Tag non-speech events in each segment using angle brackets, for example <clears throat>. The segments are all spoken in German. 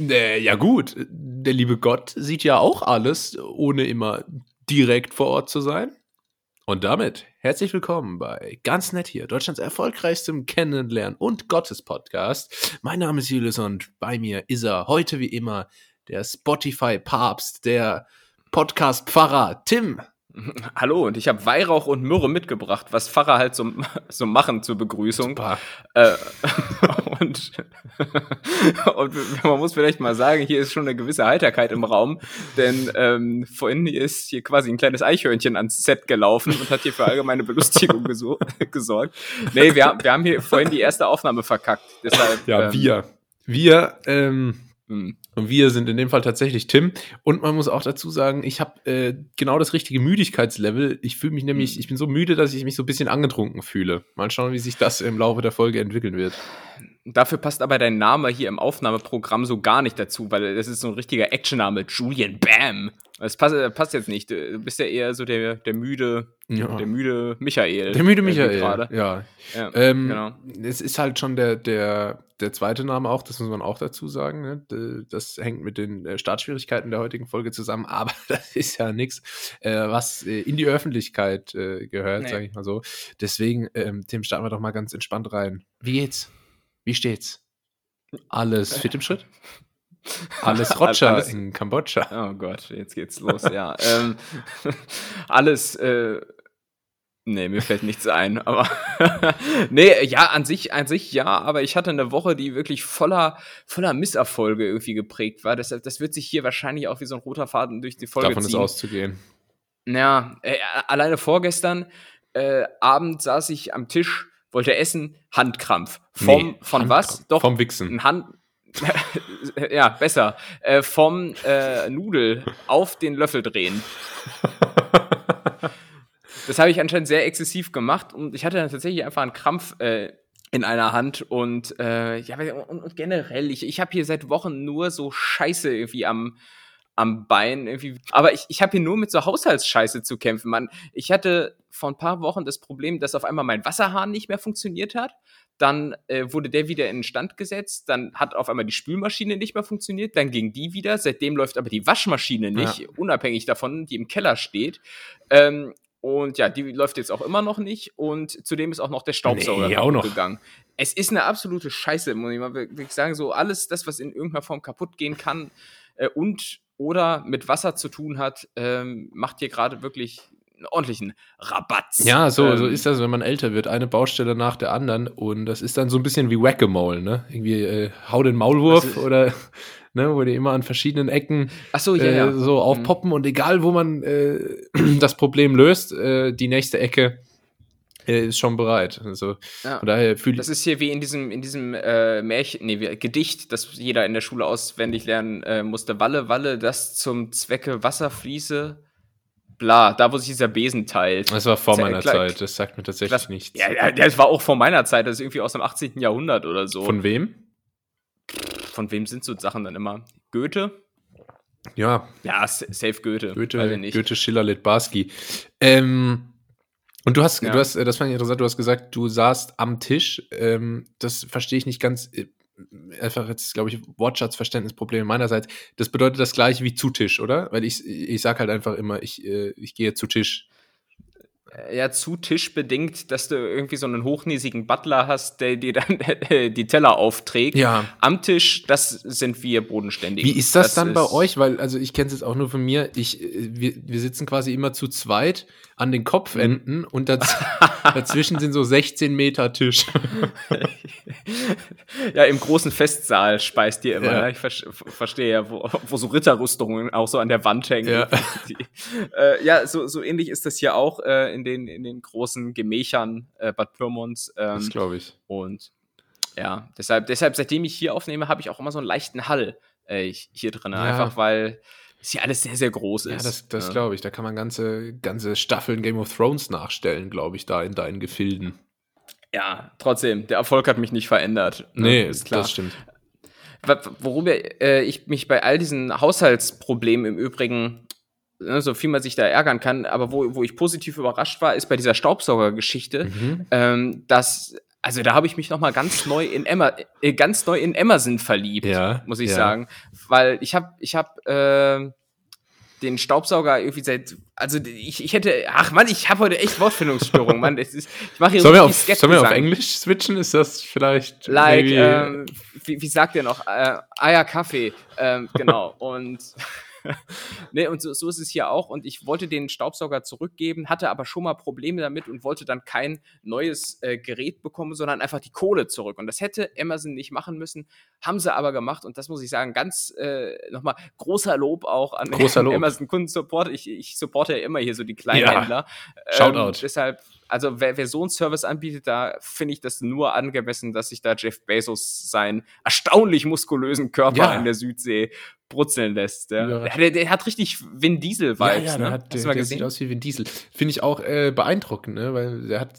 Äh, ja gut, der liebe Gott sieht ja auch alles, ohne immer direkt vor Ort zu sein. Und damit herzlich willkommen bei Ganz Nett hier, Deutschlands erfolgreichstem Kennenlernen und Gottes-Podcast. Mein Name ist Julius und bei mir ist er heute wie immer der Spotify-Papst, der Podcast-Pfarrer Tim. <laughs> Hallo, und ich habe Weihrauch und Myrrhe mitgebracht, was Pfarrer halt so, <laughs> so machen zur Begrüßung. Äh, <laughs> und, und, man muss vielleicht mal sagen, hier ist schon eine gewisse Heiterkeit im Raum, denn ähm, vorhin ist hier quasi ein kleines Eichhörnchen ans Set gelaufen und hat hier für allgemeine Belustigung gesorgt. Nee, wir, wir haben hier vorhin die erste Aufnahme verkackt. Deshalb, ja, ähm, wir. Wir, ähm, hm. Und wir sind in dem Fall tatsächlich Tim. Und man muss auch dazu sagen, ich habe äh, genau das richtige Müdigkeitslevel. Ich fühle mich nämlich, hm. ich bin so müde, dass ich mich so ein bisschen angetrunken fühle. Mal schauen, wie sich das im Laufe der Folge entwickeln wird. Dafür passt aber dein Name hier im Aufnahmeprogramm so gar nicht dazu, weil das ist so ein richtiger Actionname, Julian Bam. Das passt, passt jetzt nicht. Du bist ja eher so der, der müde, ja. der müde Michael. Der müde Michael, ja. ja ähm, genau. Es ist halt schon der, der, der zweite Name auch, das muss man auch dazu sagen. Ne? Das hängt mit den äh, Startschwierigkeiten der heutigen Folge zusammen, <laughs> aber das ist ja nichts, äh, was äh, in die Öffentlichkeit gehört, nee. sage ich mal so. Deswegen, ähm, Tim, starten wir doch mal ganz entspannt rein. Wie geht's? Wie steht's? Alles fit im Schritt? Alles <laughs> Roger alles, in Kambodscha. Oh Gott, jetzt geht's los, ja. ähm, <laughs> alles, äh, nee, mir fällt nichts ein, aber <laughs> nee, ja, an sich, an sich ja, aber ich hatte eine Woche, die wirklich voller, voller Misserfolge irgendwie geprägt war. Deshalb, das wird sich hier wahrscheinlich auch wie so ein roter Faden durch die Folge Davon ziehen. Davon ist auszugehen. Ja, äh, alleine vorgestern äh, Abend saß ich am Tisch wollte essen, Handkrampf. Vom, nee, von Handkrampf. was? Doch. Vom Wichsen. Hand, <laughs> ja, besser. Äh, vom äh, Nudel auf den Löffel drehen. <laughs> das habe ich anscheinend sehr exzessiv gemacht und ich hatte dann tatsächlich einfach einen Krampf äh, in einer Hand und äh, ja und, und generell ich, ich habe hier seit Wochen nur so Scheiße irgendwie am am Bein irgendwie. Aber ich, ich habe hier nur mit so Haushaltsscheiße zu kämpfen. Man, ich hatte vor ein paar Wochen das Problem, dass auf einmal mein Wasserhahn nicht mehr funktioniert hat. Dann äh, wurde der wieder in Stand gesetzt. Dann hat auf einmal die Spülmaschine nicht mehr funktioniert. Dann ging die wieder. Seitdem läuft aber die Waschmaschine nicht, ja. unabhängig davon, die im Keller steht. Ähm, und ja, die läuft jetzt auch immer noch nicht. Und zudem ist auch noch der Staubsauger nee, auch noch. gegangen. Es ist eine absolute Scheiße, muss ich mal wirklich sagen. So alles, das, was in irgendeiner Form kaputt gehen kann äh, und oder mit Wasser zu tun hat, ähm, macht hier gerade wirklich einen ordentlichen Rabatz. Ja, so, ähm, so ist das, wenn man älter wird. Eine Baustelle nach der anderen. Und das ist dann so ein bisschen wie Whack-a-Mole, ne? Irgendwie äh, hau den Maulwurf oder <laughs> ne, wo die immer an verschiedenen Ecken so, ja, äh, ja. so aufpoppen mhm. und egal, wo man äh, <clears throat> das Problem löst, äh, die nächste Ecke er ist schon bereit. Also ja. von daher fühle Das ist hier wie in diesem, in diesem äh, Märchen, nee, Gedicht, das jeder in der Schule auswendig lernen äh, musste. Walle, Walle, das zum Zwecke Wasser fließe. Bla, da wo sich dieser Besen teilt. Das war vor meiner Klar, Zeit, das sagt mir tatsächlich Klar, nichts. Ja, ja, das war auch vor meiner Zeit, das ist irgendwie aus dem 18. Jahrhundert oder so. Von wem? Von wem sind so Sachen dann immer? Goethe? Ja. Ja, safe Goethe. Goethe, Goethe Schiller, Litbarski. Ähm, und du hast, ja. du hast, äh, das fand ich interessant, du hast gesagt, du saßt am Tisch. Ähm, das verstehe ich nicht ganz. Äh, einfach jetzt, glaube ich, Wortschatzverständnisprobleme meinerseits. Das bedeutet das gleiche wie zu Tisch, oder? Weil ich, ich sag halt einfach immer, ich, äh, ich gehe zu Tisch. Äh, ja zu Tisch bedingt, dass du irgendwie so einen hochnäsigen Butler hast, der dir dann <laughs> die Teller aufträgt. Ja. Am Tisch, das sind wir bodenständig. Wie ist das, das dann ist bei euch? Weil, also ich kenne es jetzt auch nur von mir. Ich, äh, wir, wir sitzen quasi immer zu zweit an den Kopfenden mhm. und daz <laughs> dazwischen sind so 16 Meter Tisch. <laughs> ja, im großen Festsaal speist ihr immer. Ja. Ne? Ich ver verstehe ja, wo, wo so Ritterrüstungen auch so an der Wand hängen. Ja, Die, äh, ja so, so ähnlich ist das hier auch äh, in den, in den großen Gemächern äh, Bad Pyrmonts. Ähm, das glaube ich. Und ja, deshalb, deshalb, seitdem ich hier aufnehme, habe ich auch immer so einen leichten Hall äh, hier drin. Ja. Einfach weil es hier alles sehr, sehr groß ist. Ja, das, das ja. glaube ich. Da kann man ganze, ganze Staffeln Game of Thrones nachstellen, glaube ich, da in deinen Gefilden. Ja, trotzdem, der Erfolg hat mich nicht verändert. Ne? Nee, ist klar. das stimmt. Worüber äh, ich mich bei all diesen Haushaltsproblemen im Übrigen ne, so viel man sich da ärgern kann, aber wo, wo ich positiv überrascht war, ist bei dieser Staubsaugergeschichte, mhm. ähm, dass also da habe ich mich noch mal ganz neu in Emma, äh, ganz neu in Emerson verliebt, ja, muss ich ja. sagen, weil ich habe, ich habe äh, den Staubsauger irgendwie seit, also ich, ich hätte, ach man, ich habe heute echt Wortfindungsstörungen, Mann. Das ist, ich mache hier sollen, so wir auf, sollen wir auf Englisch switchen? Ist das vielleicht like, ähm, wie, wie sagt ihr noch? Äh, Eier Kaffee, ähm, genau. Und <laughs> ne, und so, so ist es hier auch. Und ich wollte den Staubsauger zurückgeben, hatte aber schon mal Probleme damit und wollte dann kein neues äh, Gerät bekommen, sondern einfach die Kohle zurück. Und das hätte Amazon nicht machen müssen, haben sie aber gemacht. Und das muss ich sagen, ganz äh, nochmal großer Lob auch an großer <laughs> Lob. Amazon Kundensupport. Ich, ich supporte ja immer hier so die kleinen ja. Shoutout. Ähm, deshalb also wer, wer so einen Service anbietet, da finde ich das nur angemessen, dass sich da Jeff Bezos seinen erstaunlich muskulösen Körper ja. in der Südsee brutzeln lässt. Ja. ja. Der, der, hat richtig Vin Diesel-Vibes. Ja, ja, ne? hat, Hast der, der sieht aus wie Vin Diesel. Finde ich auch äh, beeindruckend, ne? weil der hat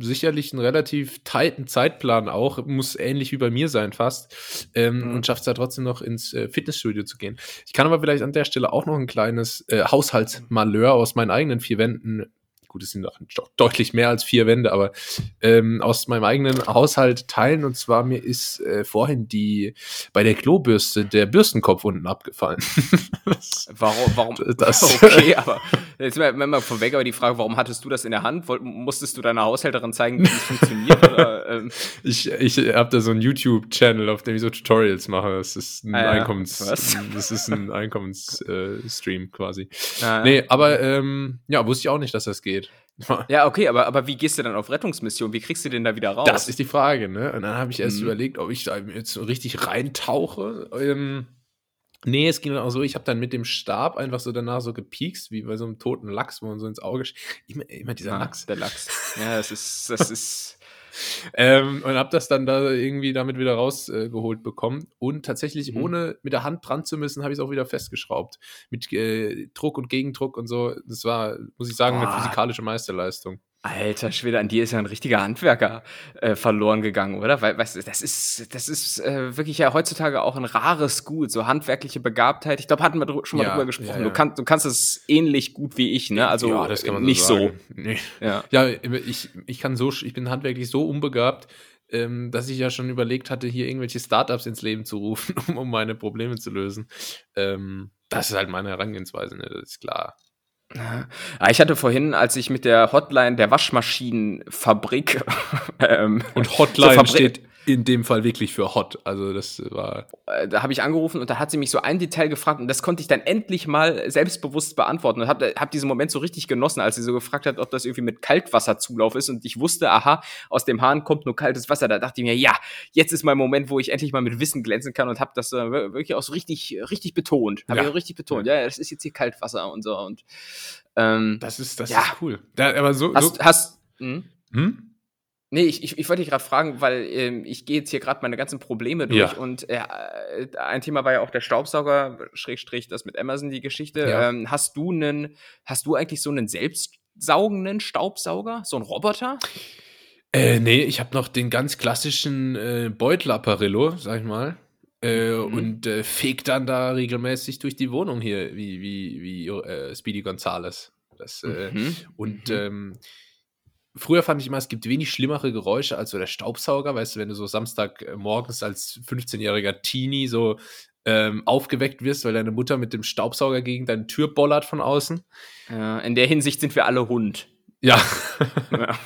sicherlich einen relativ tighten Zeitplan auch, muss ähnlich wie bei mir sein fast ähm, mhm. und schafft es da trotzdem noch ins äh, Fitnessstudio zu gehen. Ich kann aber vielleicht an der Stelle auch noch ein kleines äh, Haushaltsmalheur aus meinen eigenen vier Wänden gut, es sind doch deutlich mehr als vier Wände, aber ähm, aus meinem eigenen Haushalt teilen. Und zwar mir ist äh, vorhin die bei der Klobürste der Bürstenkopf unten abgefallen. <laughs> warum? Warum? <laughs> Das, <laughs> okay, aber jetzt mal, mal vorweg, aber die Frage, warum hattest du das in der Hand? Woll, musstest du deiner Haushälterin zeigen, wie es funktioniert? Oder, ähm? Ich, ich habe da so einen YouTube-Channel, auf dem ich so Tutorials mache. Das ist ein ah, Einkommens, was? das ist ein Einkommensstream äh, quasi. Ah, nee, aber ähm, ja, wusste ich auch nicht, dass das geht. <laughs> Ja, okay, aber, aber wie gehst du dann auf Rettungsmission? Wie kriegst du den da wieder raus? Das ist die Frage, ne? Und dann habe ich erst mhm. überlegt, ob ich da jetzt so richtig reintauche. Ähm, nee, es ging dann auch so, ich habe dann mit dem Stab einfach so danach so gepiekst, wie bei so einem toten Lachs, wo man so ins Auge. Immer, immer dieser ah, Lachs. Der Lachs. Ja, das ist, das <laughs> ist. Ähm, und habe das dann da irgendwie damit wieder rausgeholt äh, bekommen. Und tatsächlich, mhm. ohne mit der Hand dran zu müssen, habe ich es auch wieder festgeschraubt. Mit äh, Druck und Gegendruck und so. Das war, muss ich sagen, Boah. eine physikalische Meisterleistung. Alter Schwede, an dir ist ja ein richtiger Handwerker äh, verloren gegangen, oder? Weil, weißt du, das ist, das ist äh, wirklich ja heutzutage auch ein rares Gut, so handwerkliche Begabtheit. Ich glaube, hatten wir schon mal ja, drüber gesprochen. Ja, ja. Du, kann, du kannst es ähnlich gut wie ich, ne? Also ja, das kann man nicht so. so. Nee. Ja, ja ich, ich kann so, ich bin handwerklich so unbegabt, ähm, dass ich ja schon überlegt hatte, hier irgendwelche Startups ins Leben zu rufen, <laughs> um, um meine Probleme zu lösen. Ähm, das ist halt meine Herangehensweise, ne? Das ist klar. Ah, ich hatte vorhin, als ich mit der Hotline der Waschmaschinenfabrik <laughs> ähm, und Hotline Fabrik steht in dem Fall wirklich für hot. Also das war. Äh, da habe ich angerufen und da hat sie mich so ein Detail gefragt und das konnte ich dann endlich mal selbstbewusst beantworten und habe hab diesen Moment so richtig genossen, als sie so gefragt hat, ob das irgendwie mit Kaltwasserzulauf ist und ich wusste, aha, aus dem Hahn kommt nur kaltes Wasser. Da dachte ich mir, ja, jetzt ist mein Moment, wo ich endlich mal mit Wissen glänzen kann und habe das äh, wirklich auch so richtig, richtig betont. Habe ja. ich richtig betont. Ja, das ist jetzt hier Kaltwasser und so und ähm, das ist, das ja. ist cool. Da, aber so, hast, so hast hm? Hm? Nee, ich, ich, ich wollte dich gerade fragen, weil ähm, ich gehe jetzt hier gerade meine ganzen Probleme durch ja. und äh, ein Thema war ja auch der Staubsauger, Schrägstrich, das mit Amazon, die Geschichte. Ja. Ähm, hast du einen, hast du eigentlich so einen selbstsaugenden Staubsauger, so einen Roboter? Äh, nee, ich habe noch den ganz klassischen äh, Beutel-Apparillo, sag ich mal. Äh, mhm. Und äh, fegt dann da regelmäßig durch die Wohnung hier, wie, wie, wie äh, Speedy Gonzales. Das, äh, mhm. Und mhm. Ähm, früher fand ich immer, es gibt wenig schlimmere Geräusche als so der Staubsauger, weißt du, wenn du so Samstagmorgens als 15-jähriger Teenie so ähm, aufgeweckt wirst, weil deine Mutter mit dem Staubsauger gegen deine Tür bollert von außen. Ja, in der Hinsicht sind wir alle Hund. Ja. ja.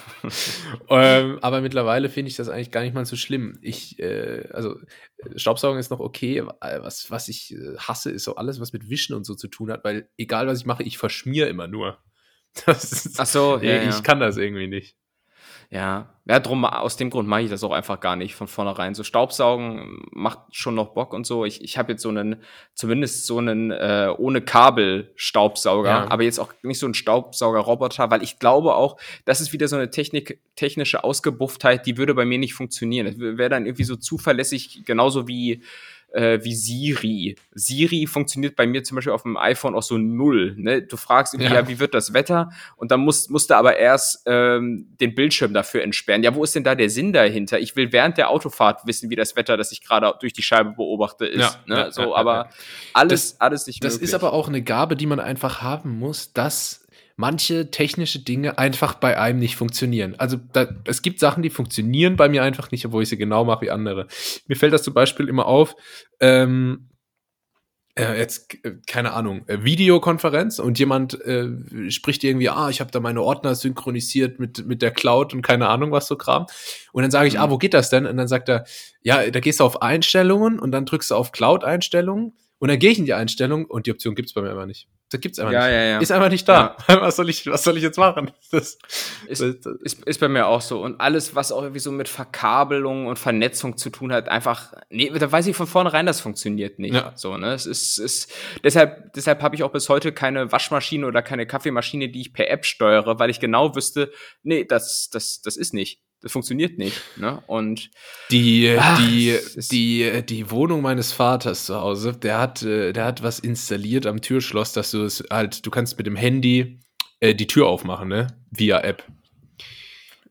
<laughs> ähm, aber mittlerweile finde ich das eigentlich gar nicht mal so schlimm. Ich, äh, also Staubsaugen ist noch okay. Was, was ich äh, hasse, ist so alles, was mit Wischen und so zu tun hat, weil egal was ich mache, ich verschmier immer nur. <laughs> Ist, Ach so, ja, ich ja. kann das irgendwie nicht. Ja, ja, drum, aus dem Grund mache ich das auch einfach gar nicht von vornherein. So Staubsaugen macht schon noch Bock und so. Ich, ich habe jetzt so einen, zumindest so einen äh, ohne Kabel Staubsauger, ja. aber jetzt auch nicht so einen Staubsauger-Roboter, weil ich glaube auch, das ist wieder so eine Technik, technische Ausgebufftheit, die würde bei mir nicht funktionieren. Das wäre dann irgendwie so zuverlässig, genauso wie äh, wie Siri. Siri funktioniert bei mir zum Beispiel auf dem iPhone auch so null. Ne? Du fragst irgendwie, ja. ja wie wird das Wetter? Und dann musst, musst du aber erst ähm, den Bildschirm dafür entsperren. Ja, wo ist denn da der Sinn dahinter? Ich will während der Autofahrt wissen, wie das Wetter, das ich gerade durch die Scheibe beobachte, ist. Ja, ne? ja, so, aber alles, das, alles nicht Das ist aber auch eine Gabe, die man einfach haben muss, dass manche technische Dinge einfach bei einem nicht funktionieren. Also da, es gibt Sachen, die funktionieren bei mir einfach nicht, obwohl ich sie genau mache wie andere. Mir fällt das zum Beispiel immer auf, ähm, äh, jetzt, äh, keine Ahnung, äh, Videokonferenz und jemand äh, spricht irgendwie, ah, ich habe da meine Ordner synchronisiert mit, mit der Cloud und keine Ahnung, was so Kram. Und dann sage ich, ah, mhm. ah, wo geht das denn? Und dann sagt er, ja, da gehst du auf Einstellungen und dann drückst du auf Cloud-Einstellungen und dann gehe ich in die Einstellung und die Option gibt's bei mir einfach nicht. Das gibt's einfach ja, nicht. Ja, ja. Ist einfach nicht da. <laughs> Was, soll ich, was soll ich jetzt machen? <laughs> Das, ist, das, das ist, ist bei mir auch so. Und alles, was auch irgendwie so mit Verkabelung und Vernetzung zu tun hat, einfach, nee, da weiß ich von vornherein, das funktioniert nicht. Ja. So, ne? Es ist, ist, deshalb, deshalb habe ich auch bis heute keine Waschmaschine oder keine Kaffeemaschine, die ich per App steuere, weil ich genau wüsste, nee, das, das, das ist nicht das funktioniert nicht. Ne? Und die, ach, die, die, die Wohnung meines Vaters zu Hause, der hat, äh, der hat was installiert am Türschloss, dass du es halt, du kannst mit dem Handy äh, die Tür aufmachen, ne? Via App.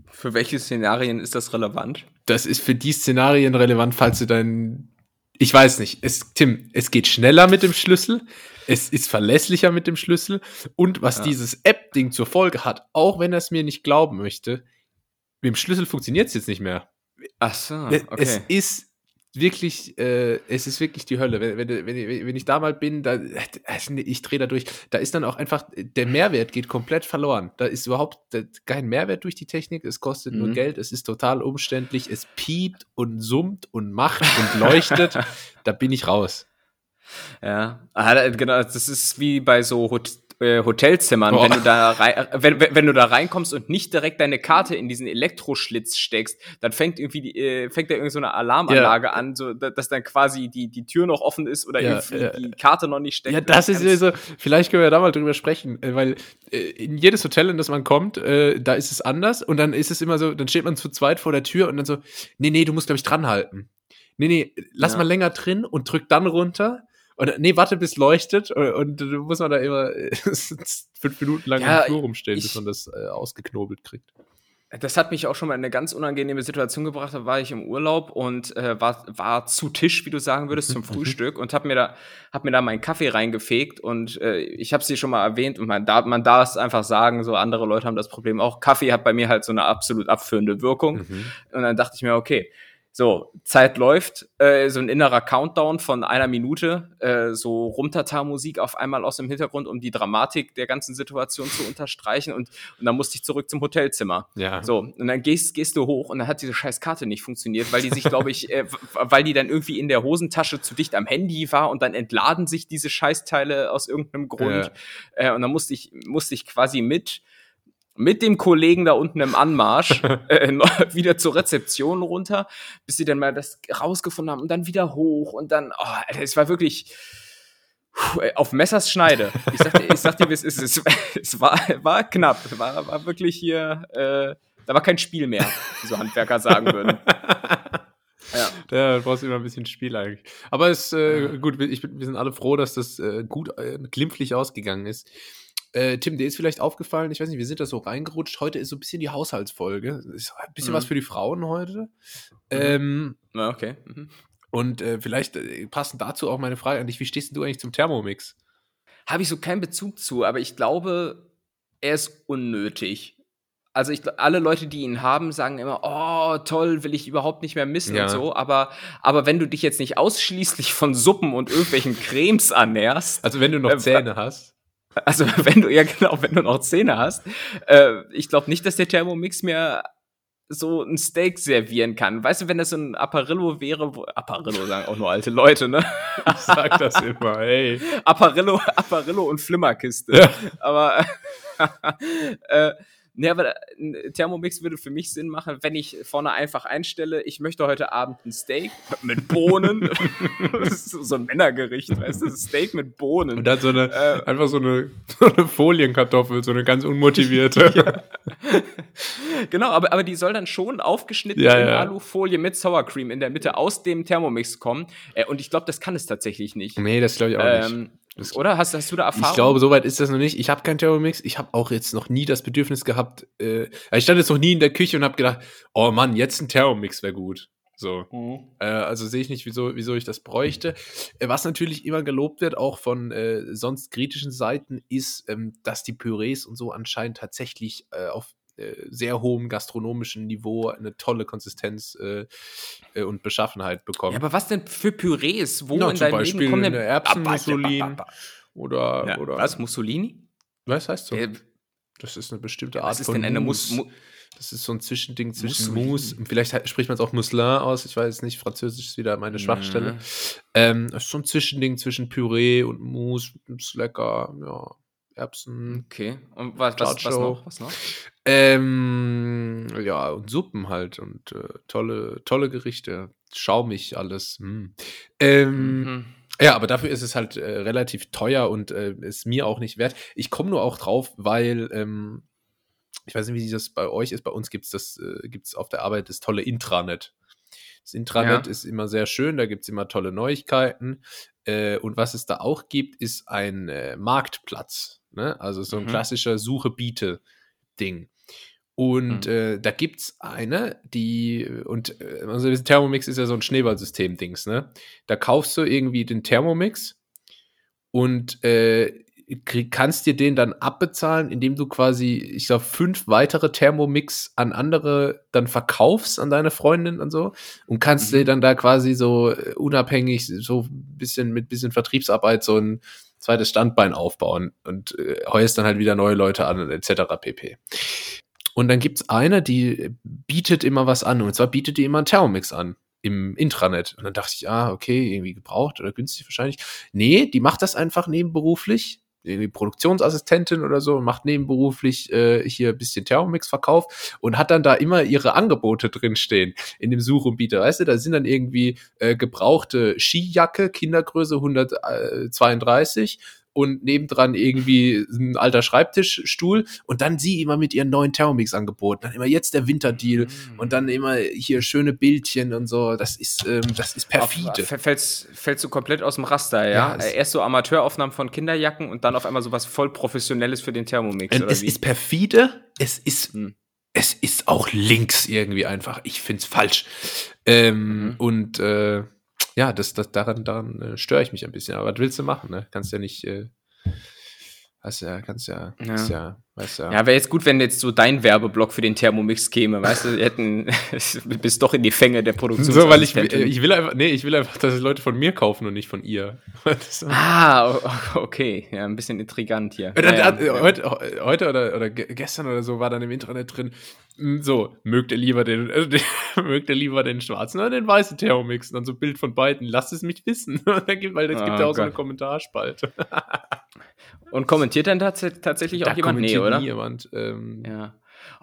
Für welche Szenarien ist das relevant? Das ist für die Szenarien relevant, falls du dein. Ich weiß nicht. Es, Tim, es geht schneller mit dem Schlüssel. Es ist verlässlicher mit dem Schlüssel. Und was ja. dieses App-Ding zur Folge hat, auch wenn er es mir nicht glauben möchte, mit dem Schlüssel funktioniert es jetzt nicht mehr. Ach so, okay. Es ist wirklich, äh, es ist wirklich die Hölle. Wenn, wenn, wenn, wenn ich da mal bin, da, also ich drehe da durch, da ist dann auch einfach, der Mehrwert geht komplett verloren. Da ist überhaupt kein Mehrwert durch die Technik, es kostet mhm. nur Geld, es ist total umständlich, es piept und summt und macht und leuchtet. <laughs> da bin ich raus. Ja, ah, genau, das ist wie bei so äh, Hotelzimmern, wenn du da rein, wenn, wenn du da reinkommst und nicht direkt deine Karte in diesen Elektroschlitz steckst, dann fängt irgendwie die, äh, fängt da irgend so eine Alarmanlage ja. an, so dass dann quasi die die Tür noch offen ist oder ja, ja. die Karte noch nicht steckt. Ja, das ist so. Vielleicht können wir da mal drüber sprechen, äh, weil äh, in jedes Hotel, in das man kommt, äh, da ist es anders und dann ist es immer so, dann steht man zu zweit vor der Tür und dann so, nee, nee, du musst glaube ich dran halten. Nee, nee, lass mal länger drin und drück dann runter und nee, warte, bis leuchtet und, und muss man da immer <laughs> fünf Minuten lang ja, im Flur rumstehen, ich, bis man das äh, ausgeknobelt kriegt. Das hat mich auch schon mal in eine ganz unangenehme Situation gebracht. Da war ich im Urlaub und äh, war, war zu Tisch, wie du sagen würdest, zum <laughs> Frühstück und hab mir da hab mir da meinen Kaffee reingefegt und äh, ich habe sie schon mal erwähnt und man darf man darf es einfach sagen, so andere Leute haben das Problem auch. Kaffee hat bei mir halt so eine absolut abführende Wirkung mhm. und dann dachte ich mir, okay, so, Zeit läuft, äh, so ein innerer Countdown von einer Minute, äh, so Rumtata-Musik auf einmal aus dem Hintergrund, um die Dramatik der ganzen Situation zu unterstreichen und, und dann musste ich zurück zum Hotelzimmer. Ja. So, und dann gehst, gehst du hoch und dann hat diese scheiß Karte nicht funktioniert, weil die sich, glaube ich, äh, weil die dann irgendwie in der Hosentasche zu dicht am Handy war und dann entladen sich diese Scheißteile aus irgendeinem Grund. Ja. Äh, und dann musste ich, musste ich quasi mit mit dem Kollegen da unten im Anmarsch <laughs> äh, wieder zur Rezeption runter, bis sie dann mal das rausgefunden haben und dann wieder hoch und dann, oh, es war wirklich auf Messers Schneide. Ich sagte, ich sagte es, ist, es, es war, war knapp, war, war wirklich hier, äh, da war kein Spiel mehr, wie so Handwerker sagen würden. <laughs> Ja. ja, du brauchst immer ein bisschen Spiel eigentlich. Aber es äh, gut, ich, wir sind alle froh, dass das äh, gut äh, glimpflich ausgegangen ist. Äh, Tim, dir ist vielleicht aufgefallen, ich weiß nicht, wir sind da so reingerutscht. Heute ist so ein bisschen die Haushaltsfolge. Ist ein bisschen mhm. was für die Frauen heute. Mhm. Ähm, ja, okay. Mhm. Und äh, vielleicht äh, passend dazu auch meine Frage an dich: Wie stehst du eigentlich zum Thermomix? Habe ich so keinen Bezug zu, aber ich glaube, er ist unnötig. Also ich, alle Leute, die ihn haben, sagen immer, oh, toll, will ich überhaupt nicht mehr missen ja. und so. Aber, aber wenn du dich jetzt nicht ausschließlich von Suppen und irgendwelchen Cremes ernährst. Also wenn du noch äh, Zähne hast. Also <laughs> wenn du, ja genau, wenn du noch Zähne hast. Äh, ich glaube nicht, dass der Thermomix mir so ein Steak servieren kann. Weißt du, wenn das so ein Apparillo wäre, wo, Apparillo sagen auch nur alte Leute, ne? Ich sag das immer, hey. Apparillo, Apparillo und Flimmerkiste. Ja. Aber <laughs> äh, Nee, aber ein Thermomix würde für mich Sinn machen, wenn ich vorne einfach einstelle, ich möchte heute Abend ein Steak mit Bohnen. <laughs> das ist so ein Männergericht, weißt du, Steak mit Bohnen. Und dann so eine, äh, einfach so eine, <laughs> so eine Folienkartoffel, so eine ganz unmotivierte. <laughs> ja. Genau, aber, aber die soll dann schon aufgeschnitten ja, in ja. Alufolie mit Sour Cream in der Mitte aus dem Thermomix kommen. Äh, und ich glaube, das kann es tatsächlich nicht. Nee, das glaube ich auch ähm, nicht. Das, Oder? Hast, hast du da Erfahrung? Ich glaube, soweit ist das noch nicht. Ich habe keinen Thermomix. Ich habe auch jetzt noch nie das Bedürfnis gehabt. Äh, ich stand jetzt noch nie in der Küche und habe gedacht, oh Mann, jetzt ein Thermomix wäre gut. So. Mhm. Äh, also sehe ich nicht, wieso, wieso ich das bräuchte. Äh, was natürlich immer gelobt wird, auch von äh, sonst kritischen Seiten, ist, ähm, dass die Pürees und so anscheinend tatsächlich äh, auf sehr hohem gastronomischen Niveau eine tolle Konsistenz äh, und Beschaffenheit bekommen. Ja, aber was denn für Pürees? Wo Na, in deinem Beispiel Leben kommen denn Erbsenmussolin oder, ja, oder was Mussolini? Was heißt so? Das ist eine bestimmte Art was ist von denn eine Mus, Mus das ist so ein Zwischending zwischen Mousse, vielleicht spricht man es auch Mousselin aus, ich weiß nicht, Französisch ist wieder meine Schwachstelle. Mhm. Ähm, das ist so ein Zwischending zwischen Püree und Mousse, ist lecker, ja. Erbsen. Okay. Und was, was, was noch? Was noch? Ähm, ja, und Suppen halt und äh, tolle, tolle Gerichte. Schaumig alles. Hm. Ähm, mhm. Ja, aber dafür ist es halt äh, relativ teuer und äh, ist mir auch nicht wert. Ich komme nur auch drauf, weil ähm, ich weiß nicht, wie das bei euch ist. Bei uns gibt es das, äh, gibt's auf der Arbeit das tolle Intranet. Das Intranet ja. ist immer sehr schön, da gibt es immer tolle Neuigkeiten. Äh, und was es da auch gibt, ist ein äh, Marktplatz. Ne? Also so ein mhm. klassischer Suche-Biete-Ding. Und mhm. äh, da gibt es eine, die, und äh, also Thermomix ist ja so ein Schneeballsystem-Dings, ne? Da kaufst du irgendwie den Thermomix und äh, kannst dir den dann abbezahlen, indem du quasi, ich glaube, fünf weitere Thermomix an andere dann verkaufst an deine Freundin und so und kannst mhm. dir dann da quasi so äh, unabhängig so ein bisschen mit bisschen Vertriebsarbeit so ein zweites Standbein aufbauen und äh, heuerst dann halt wieder neue Leute an etc. pp. Und dann gibt's eine, die bietet immer was an und zwar bietet die immer einen Thermomix an im Intranet. Und dann dachte ich, ah, okay, irgendwie gebraucht oder günstig wahrscheinlich. Nee, die macht das einfach nebenberuflich die Produktionsassistentin oder so macht nebenberuflich äh, hier ein bisschen Thermomix-Verkauf und hat dann da immer ihre Angebote drinstehen in dem Such- und Bieter. Weißt du, da sind dann irgendwie äh, gebrauchte Skijacke, Kindergröße 132 und nebendran irgendwie ein alter Schreibtischstuhl und dann sie immer mit ihren neuen Thermomix angeboten. Dann immer jetzt der Winterdeal mhm. und dann immer hier schöne Bildchen und so. Das ist, ähm, das ist perfide. Fällst, fällst du komplett aus dem Raster, ja? ja Erst so Amateuraufnahmen von Kinderjacken und dann auf einmal so was voll Professionelles für den Thermomix. es wie? ist perfide, es ist. Hm. Es ist auch links irgendwie einfach. Ich find's falsch. Ähm, mhm. Und äh, ja, das, das, daran, daran äh, störe ich mich ein bisschen. Aber was willst du machen? Ne? Kannst ja nicht, äh, hast ja, kannst ja, ja. ja Weißt du, ja, wäre jetzt gut, wenn jetzt so dein Werbeblock für den Thermomix käme, weißt du, hätten, <laughs> bist doch in die Fänge der Produktion. So, weil ich, ich will einfach, nee, ich will einfach, dass Leute von mir kaufen und nicht von ihr. <laughs> ah, okay, ja, ein bisschen intrigant hier. Ja, ja. Heute, heute oder, oder gestern oder so war dann im Internet drin, hm, so, mögt ihr lieber den, äh, <laughs> mögt ihr lieber den schwarzen oder den weißen Thermomix? Und dann so ein Bild von beiden, lasst es mich wissen. weil es oh, gibt ja auch Gott. so eine Kommentarspalte. Und kommentiert dann tats tatsächlich da auch jemand? Nee, oder? Jemand, ähm, ja.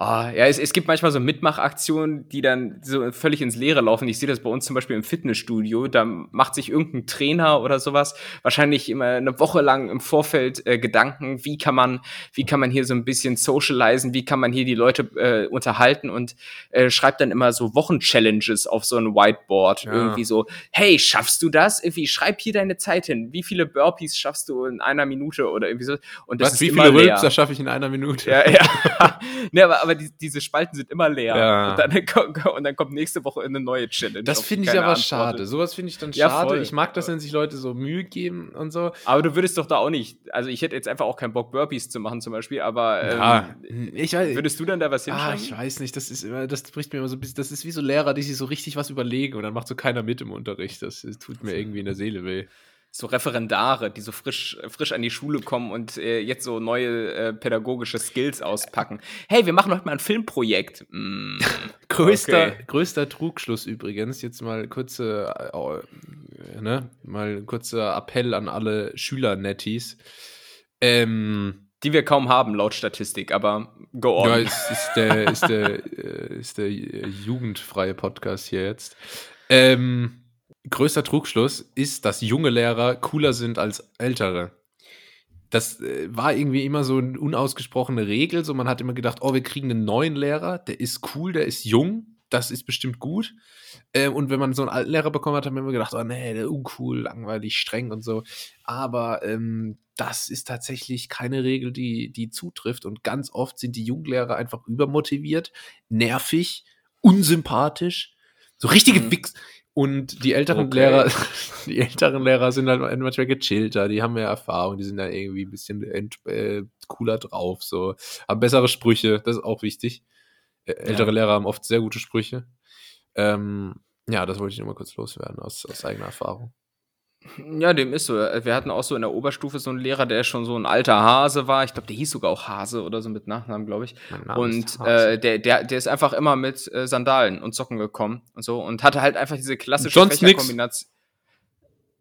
Oh, ja, es, es gibt manchmal so Mitmachaktionen, die dann so völlig ins Leere laufen. Ich sehe das bei uns zum Beispiel im Fitnessstudio. Da macht sich irgendein Trainer oder sowas wahrscheinlich immer eine Woche lang im Vorfeld äh, Gedanken, wie kann man, wie kann man hier so ein bisschen socialisen, wie kann man hier die Leute äh, unterhalten und äh, schreibt dann immer so Wochenchallenges auf so ein Whiteboard. Ja. Irgendwie so, hey, schaffst du das? Irgendwie schreib hier deine Zeit hin. Wie viele Burpees schaffst du in einer Minute oder irgendwie so? Und das Was, ist wie viele Rülpser schaffe ich in einer Minute? Ja, ja. <laughs> <laughs> nee, aber, aber die, diese Spalten sind immer leer. Ja. Und, dann, <laughs> und, dann, kommt nächste Woche eine neue Challenge. Das finde ich aber Antworten. schade. Sowas finde ich dann ja, schade. Voll. Ich mag das, wenn sich Leute so Mühe geben und so. Aber du würdest doch da auch nicht. Also ich hätte jetzt einfach auch keinen Bock, Burpees zu machen zum Beispiel, aber ähm, ja, ich weiß, würdest du dann da was hinschreiben? Ah, ich weiß nicht. Das ist immer, das bricht mir immer so ein bisschen. Das ist wie so Lehrer, die sich so richtig was überlegen und dann macht so keiner mit im Unterricht. Das, das tut mir irgendwie in der Seele weh so Referendare, die so frisch, frisch an die Schule kommen und äh, jetzt so neue äh, pädagogische Skills auspacken. Hey, wir machen heute mal ein Filmprojekt. Mm, <laughs> größter, okay. größter Trugschluss übrigens. Jetzt mal kurze, äh, ne, mal kurzer Appell an alle Schüler-Netties. Ähm, die wir kaum haben, laut Statistik, aber go on. Ja, ist, ist der, ist der, <laughs> äh, ist der jugendfreie Podcast hier jetzt. Ähm, größter Trugschluss ist, dass junge Lehrer cooler sind als ältere. Das äh, war irgendwie immer so eine unausgesprochene Regel. So, man hat immer gedacht, oh, wir kriegen einen neuen Lehrer, der ist cool, der ist jung, das ist bestimmt gut. Äh, und wenn man so einen alten Lehrer bekommen hat, haben wir immer gedacht, oh nee, der ist uncool, langweilig, streng und so. Aber ähm, das ist tatsächlich keine Regel, die, die zutrifft. Und ganz oft sind die Junglehrer einfach übermotiviert, nervig, unsympathisch So richtige mhm. Wichs. Und die älteren okay. Lehrer, <laughs> die älteren Lehrer sind halt manchmal gechillter, die haben mehr Erfahrung, die sind da irgendwie ein bisschen äh, cooler drauf, so. Haben bessere Sprüche, das ist auch wichtig. Ältere ja. Lehrer haben oft sehr gute Sprüche. Ähm, ja, das wollte ich nur mal kurz loswerden aus, aus eigener Erfahrung. Ja, dem ist so. Wir hatten auch so in der Oberstufe so einen Lehrer, der schon so ein alter Hase war. Ich glaube, der hieß sogar auch Hase oder so mit Nachnamen, glaube ich. Und äh, der, der, der ist einfach immer mit äh, Sandalen und Socken gekommen und so und hatte halt einfach diese klassische Fächerkombination.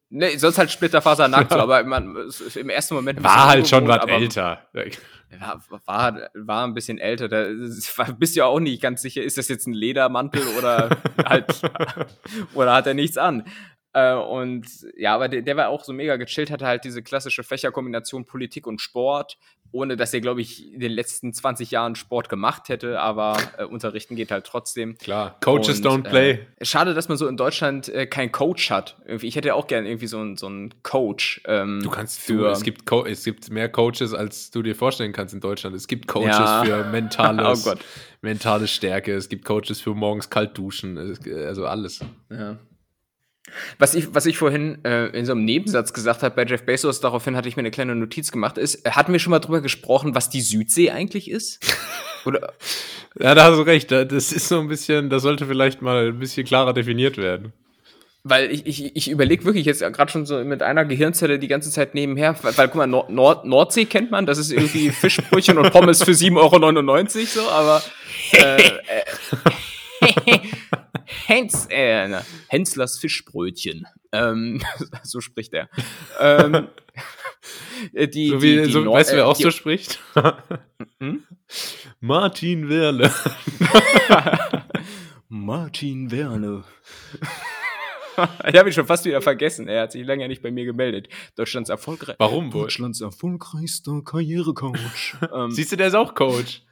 Nee, sonst halt Splitterfaser nackt, <laughs> so, aber man, im ersten Moment. War halt schon was älter. War, war, war ein bisschen älter. Da bist du ja auch nicht ganz sicher, ist das jetzt ein Ledermantel oder <laughs> halt, oder hat er nichts an? Äh, und ja, aber der, der, war auch so mega gechillt, hatte halt diese klassische Fächerkombination Politik und Sport, ohne dass er, glaube ich, in den letzten 20 Jahren Sport gemacht hätte, aber äh, unterrichten geht halt trotzdem. Klar, Coaches und, don't play. Äh, schade, dass man so in Deutschland äh, keinen Coach hat. Irgendwie, ich hätte ja auch gerne irgendwie so, so einen Coach. Ähm, du kannst für. Du, es, gibt Co es gibt mehr Coaches, als du dir vorstellen kannst in Deutschland. Es gibt Coaches ja. für mentales, <laughs> oh mentale Stärke, es gibt Coaches für morgens kalt duschen, also alles. Ja. Was ich, was ich vorhin äh, in so einem Nebensatz gesagt habe bei Jeff Bezos, daraufhin hatte ich mir eine kleine Notiz gemacht, ist, äh, hatten wir schon mal drüber gesprochen, was die Südsee eigentlich ist? <laughs> Oder? ja, da hast du recht. Das ist so ein bisschen, das sollte vielleicht mal ein bisschen klarer definiert werden. Weil ich, ich, ich überlege wirklich jetzt gerade schon so mit einer Gehirnzelle die ganze Zeit nebenher, weil, weil guck mal, Nord, Nord, Nordsee kennt man, das ist irgendwie <laughs> Fischbrötchen und Pommes für 7,99 Euro so, aber äh, äh, <laughs> Hens, äh, Henslers Fischbrötchen. Ähm, <laughs> so spricht er. ähm, die, so wie, die, die so, weißt du, wer äh, auch so spricht? <laughs> hm? Martin Werle. <laughs> Martin Werle. ich habe ihn schon fast wieder vergessen. Er hat sich länger nicht bei mir gemeldet. Deutschlands erfolgreich. Warum wohl? Deutschlands erfolgreichster Karrierecoach. ähm, Siehst du, der ist auch Coach.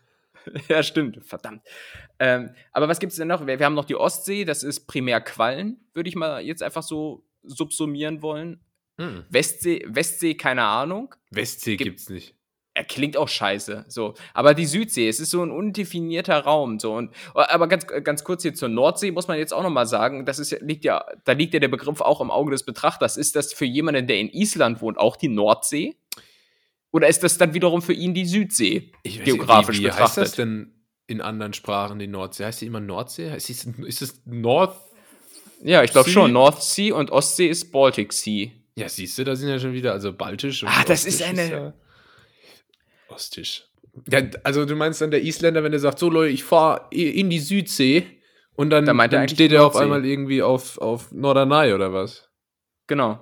<laughs> ja, stimmt. Verdammt. Ähm, aber was gibt es denn noch? Wir, wir, haben noch die Ostsee, das ist primär Quallen, würde ich mal jetzt einfach so subsumieren wollen. Hm. Westsee, Westsee, keine Ahnung. Westsee Gibt, gibt's nicht. Er klingt auch scheiße, so. Aber die Südsee, es ist so ein undefinierter Raum, so. Und, aber ganz, ganz kurz hier zur Nordsee muss man jetzt auch nochmal sagen, das ist, liegt ja, da liegt ja der Begriff auch im Auge des Betrachters. Ist das für jemanden, der in Island wohnt, auch die Nordsee? Oder ist das dann wiederum für ihn die Südsee, ich geografisch nicht, wie, wie betrachtet? Heißt das denn in anderen Sprachen die Nordsee? Heißt die immer Nordsee? Heißt ist es North? Ja, ich glaube schon. North Sea und Ostsee ist Baltic Sea. Ja, siehst du, da sind ja schon wieder, also Baltisch und Ah, das ist eine. Ist ja Ostisch. Ja, also du meinst dann der Isländer, wenn der sagt, so Leute, ich fahre in die Südsee und dann, da dann steht er auf einmal irgendwie auf, auf Norderney oder was? Genau.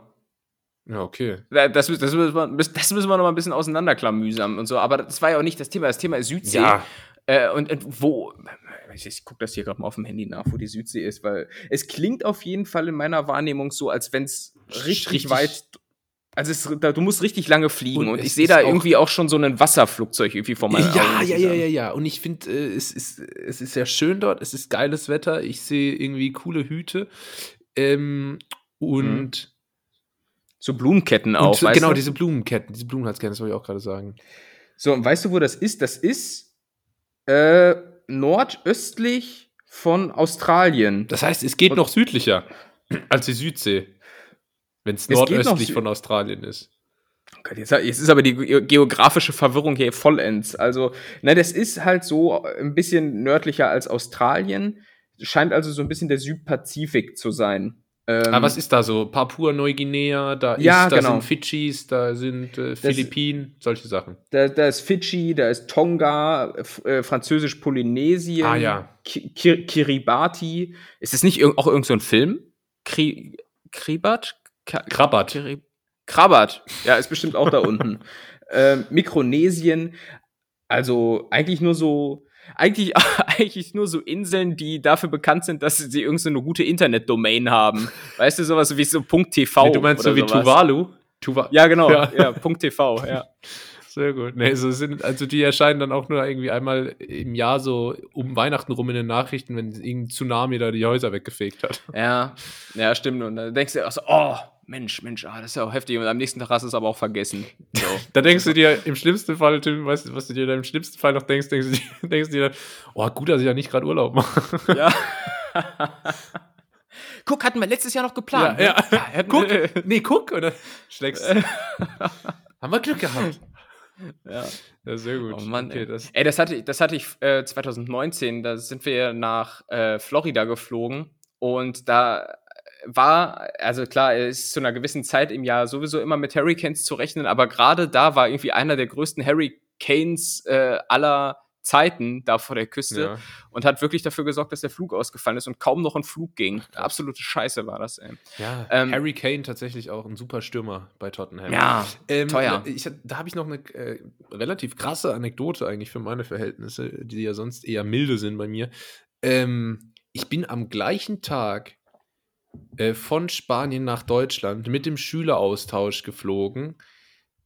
Ja, okay. Das, das, müssen, wir, das müssen wir noch mal ein bisschen auseinanderklamüsern und so. Aber das war ja auch nicht das Thema. Das Thema ist Südsee. Ja. Äh, und, und, wo, ich gucke das hier gerade mal auf dem Handy nach, wo die Südsee ist, weil es klingt auf jeden Fall in meiner Wahrnehmung so, als wenn es richtig, richtig weit. Also es, da, du musst richtig lange fliegen und, und ich sehe da irgendwie auch schon so ein Wasserflugzeug irgendwie vor meinen ja, Augen. Ja, ja, ja, ja. Und ich finde, äh, es, ist, es ist sehr schön dort, es ist geiles Wetter, ich sehe irgendwie coole Hüte. Ähm, und mhm so Blumenketten auch. Und, genau, du? diese Blumenketten, diese Blumenhalsketten, das wollte ich auch gerade sagen. So, und weißt du, wo das ist? Das ist äh, nordöstlich von Australien. Das heißt, es geht und, noch südlicher als die Südsee. Wenn es nordöstlich von Australien ist. Okay, jetzt, jetzt, ist aber die geografische Verwirrung hier vollends. Also, ne, das ist halt so ein bisschen nördlicher als Australien. Scheint also so ein bisschen der Südpazifik zu sein. Ähm, Aber was ist da so? Papua-Neuguinea, da, ja, da genau. sind Fidschis, da sind äh, Philippinen, solche Sachen. Da, da, ist Fidschi, da ist Tonga, äh, Französisch-Polynesien, ah, ja. Ki Kiribati. Ist das nicht irg auch irgendein so Film? Kri Kribat? Krabat. Krabat, ja, ist bestimmt auch da unten. <laughs> Ähm, Mikronesien, also eigentlich nur so eigentlich, <laughs> eigentlich nur so Inseln, die dafür bekannt sind, dass sie irgendeine so gute Internetdomain haben. Weißt du, sowas wie so .tv. Nee, du meinst so wie sowas. Tuvalu? Tuva ja, genau. Ja, ja .tv, ja. <laughs> Sehr gut. Nee, so sind, also die erscheinen dann auch nur irgendwie einmal im Jahr so um Weihnachten rum in den Nachrichten, wenn irgendein Tsunami da die Häuser weggefegt hat. Ja, ja, stimmt. Und dann denkst du auch so, oh, Mensch, Mensch, ah, das ist ja auch heftig. Und am nächsten Tag hast du es aber auch vergessen. So. <laughs> da denkst du dir im schlimmsten Fall, Tim, weißt du, was du dir da im schlimmsten Fall noch denkst, denkst du dir, <laughs> denkst du dir oh, gut, dass ich ja nicht gerade Urlaub mache. Ja. <laughs> guck, hatten wir letztes Jahr noch geplant. Ja, ne? ja. ja guck, nee, guck, oder schlägst Haben wir Glück gehabt. Ja. ja, sehr gut. Oh Mann, okay, das ey, das hatte, das hatte ich äh, 2019, da sind wir nach äh, Florida geflogen und da war, also klar, es ist zu einer gewissen Zeit im Jahr sowieso immer mit Hurricanes zu rechnen, aber gerade da war irgendwie einer der größten Hurricanes äh, aller Zeiten da vor der Küste ja. und hat wirklich dafür gesorgt, dass der Flug ausgefallen ist und kaum noch ein Flug ging. Absolute Scheiße war das, ey. Ja, ähm, Harry Kane tatsächlich auch ein super Stürmer bei Tottenham. Ja, ähm, teuer. Ich, da habe ich noch eine äh, relativ krasse Anekdote eigentlich für meine Verhältnisse, die ja sonst eher milde sind bei mir. Ähm, ich bin am gleichen Tag äh, von Spanien nach Deutschland mit dem Schüleraustausch geflogen,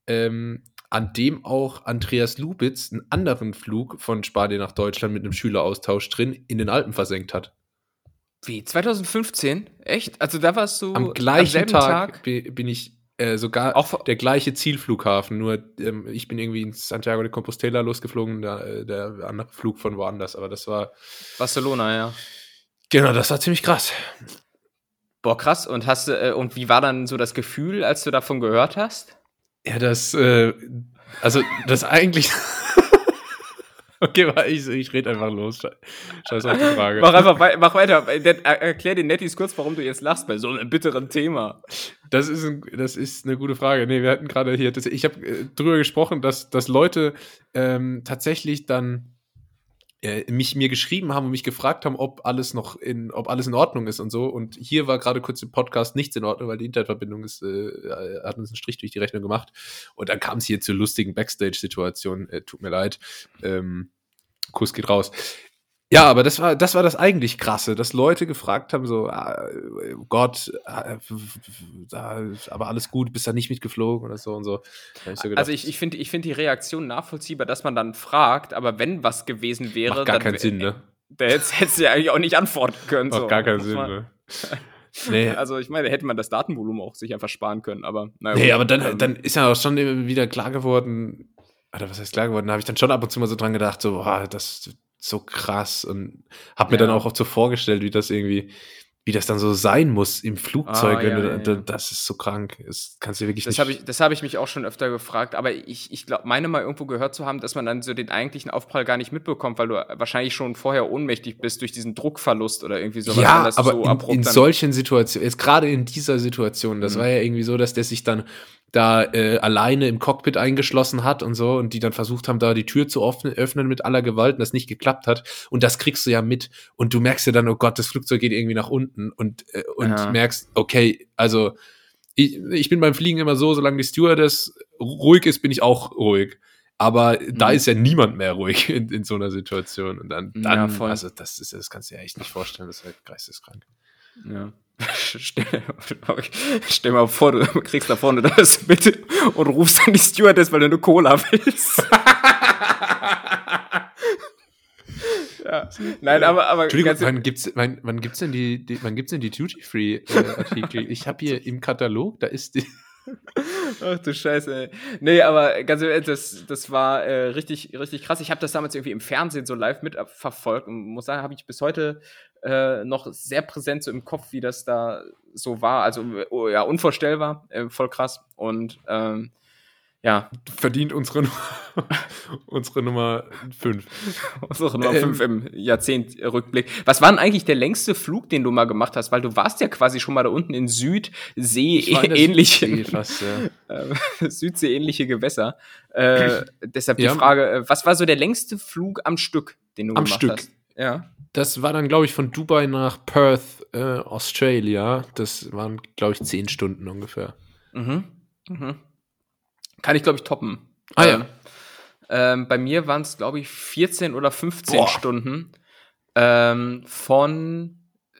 ähm, an dem auch Andreas Lubitz einen anderen Flug von Spanien nach Deutschland mit einem Schüleraustausch drin in den Alpen versenkt hat. Wie? 2015? Echt? Also da warst du am gleichen am Tag, Tag, bin ich äh, sogar auch der gleiche Zielflughafen, nur ähm, ich bin irgendwie in Santiago de Compostela losgeflogen, der, äh, der andere Flug von woanders, aber das war Barcelona, ja. Genau, das war ziemlich krass. Boah, krass. Und hast äh, und wie war dann so das Gefühl, als du davon gehört hast? Ja, das, äh, also das eigentlich. <laughs> okay, ich, ich rede einfach los. Scheiß auf die Frage. Mach einfach wei mach weiter. Erklär den Nettis kurz, warum du jetzt lachst bei so einem bitteren Thema. Das ist, ein, das ist eine gute Frage. Nee, wir hatten gerade hier, das, ich habe äh, drüber gesprochen, dass, dass Leute ähm, tatsächlich dann äh, mich mir geschrieben haben und mich gefragt haben, ob alles noch in, ob alles in Ordnung ist und so. Und hier war gerade kurz im Podcast nichts in Ordnung, weil die Internetverbindung ist, äh, hat uns einen Strich durch die Rechnung gemacht. Und dann kam es hier zu lustigen Backstage-Situationen. Äh, tut mir leid. Ähm, Kuss geht raus. Ja, aber das war, das war das eigentlich krasse, dass Leute gefragt haben, so, ah, Gott, ah, aber alles gut, bist da nicht mitgeflogen oder so und so. Ich so also ich, ich finde ich find die Reaktion nachvollziehbar, dass man dann fragt, aber wenn was gewesen wäre, macht gar keinen Sinn, ne? <laughs> Der hätte ja eigentlich auch nicht antworten können. Macht so. gar keinen Sinn, ne? <laughs> Nee. Also ich meine, hätte man das Datenvolumen auch sich einfach sparen können, aber naja. Nee, aber dann, ähm, dann ist ja auch schon wieder klar geworden, oder was heißt klar geworden, da habe ich dann schon ab und zu mal so dran gedacht, so, boah, das so krass und habe mir ja. dann auch so vorgestellt, wie das irgendwie, wie das dann so sein muss im Flugzeug. Ah, ja, du, ja, das ist so krank. Das kannst du wirklich das nicht. ich, das habe ich mich auch schon öfter gefragt, aber ich, ich glaube, meine mal irgendwo gehört zu haben, dass man dann so den eigentlichen Aufprall gar nicht mitbekommt, weil du wahrscheinlich schon vorher ohnmächtig bist durch diesen Druckverlust oder irgendwie sowas. Ja, aber so in, in solchen Situationen, jetzt gerade in dieser Situation, das mhm. war ja irgendwie so, dass der sich dann da äh, alleine im Cockpit eingeschlossen hat und so und die dann versucht haben, da die Tür zu öffnen, öffnen mit aller Gewalt und das nicht geklappt hat. Und das kriegst du ja mit und du merkst ja dann, oh Gott, das Flugzeug geht irgendwie nach unten und, äh, und ja. merkst, okay, also ich, ich bin beim Fliegen immer so, solange die Stewardess ruhig ist, bin ich auch ruhig. Aber mhm. da ist ja niemand mehr ruhig in, in so einer Situation. Und dann, dann ja, also das ist, das kannst du dir echt nicht vorstellen, das ist halt geisteskrank. Ja. <laughs> Stell, stell mal vor, du <laughs> kriegst da vorne das mit und rufst dann die Stewardess, weil du eine Cola willst. <laughs> ja. <laughs> Nein, aber, aber Entschuldigung, wann gibt's, wann, wann gibt's denn die, die wann gibt's denn die Duty Free Artikel? ich habe hier im Katalog, da ist die <laughs> Ach du Scheiße, ey. Nee, aber ganz ehrlich, das, das war äh, richtig, richtig krass. Ich habe das damals irgendwie im Fernsehen so live mitverfolgt und muss sagen, habe ich bis heute äh, noch sehr präsent so im Kopf, wie das da so war. Also oh, ja, unvorstellbar, äh, voll krass. Und ähm, ja. Verdient unsere, <laughs> unsere Nummer 5. unsere Nummer 5 ähm, im Jahrzehntrückblick. Was war denn eigentlich der längste Flug, den du mal gemacht hast? Weil du warst ja quasi schon mal da unten in Südsee-ähnliche <laughs> äh, Südsee-ähnliche Gewässer. Äh, <clears throat> deshalb die ja. Frage, äh, was war so der längste Flug am Stück, den du am gemacht Stück. hast? Ja. Das war dann, glaube ich, von Dubai nach Perth, äh, Australia. Das waren, glaube ich, zehn Stunden ungefähr. Mhm. Mhm. Kann ich, glaube ich, toppen. Ah ja. Ähm, ähm, bei mir waren es, glaube ich, 14 oder 15 Boah. Stunden ähm, von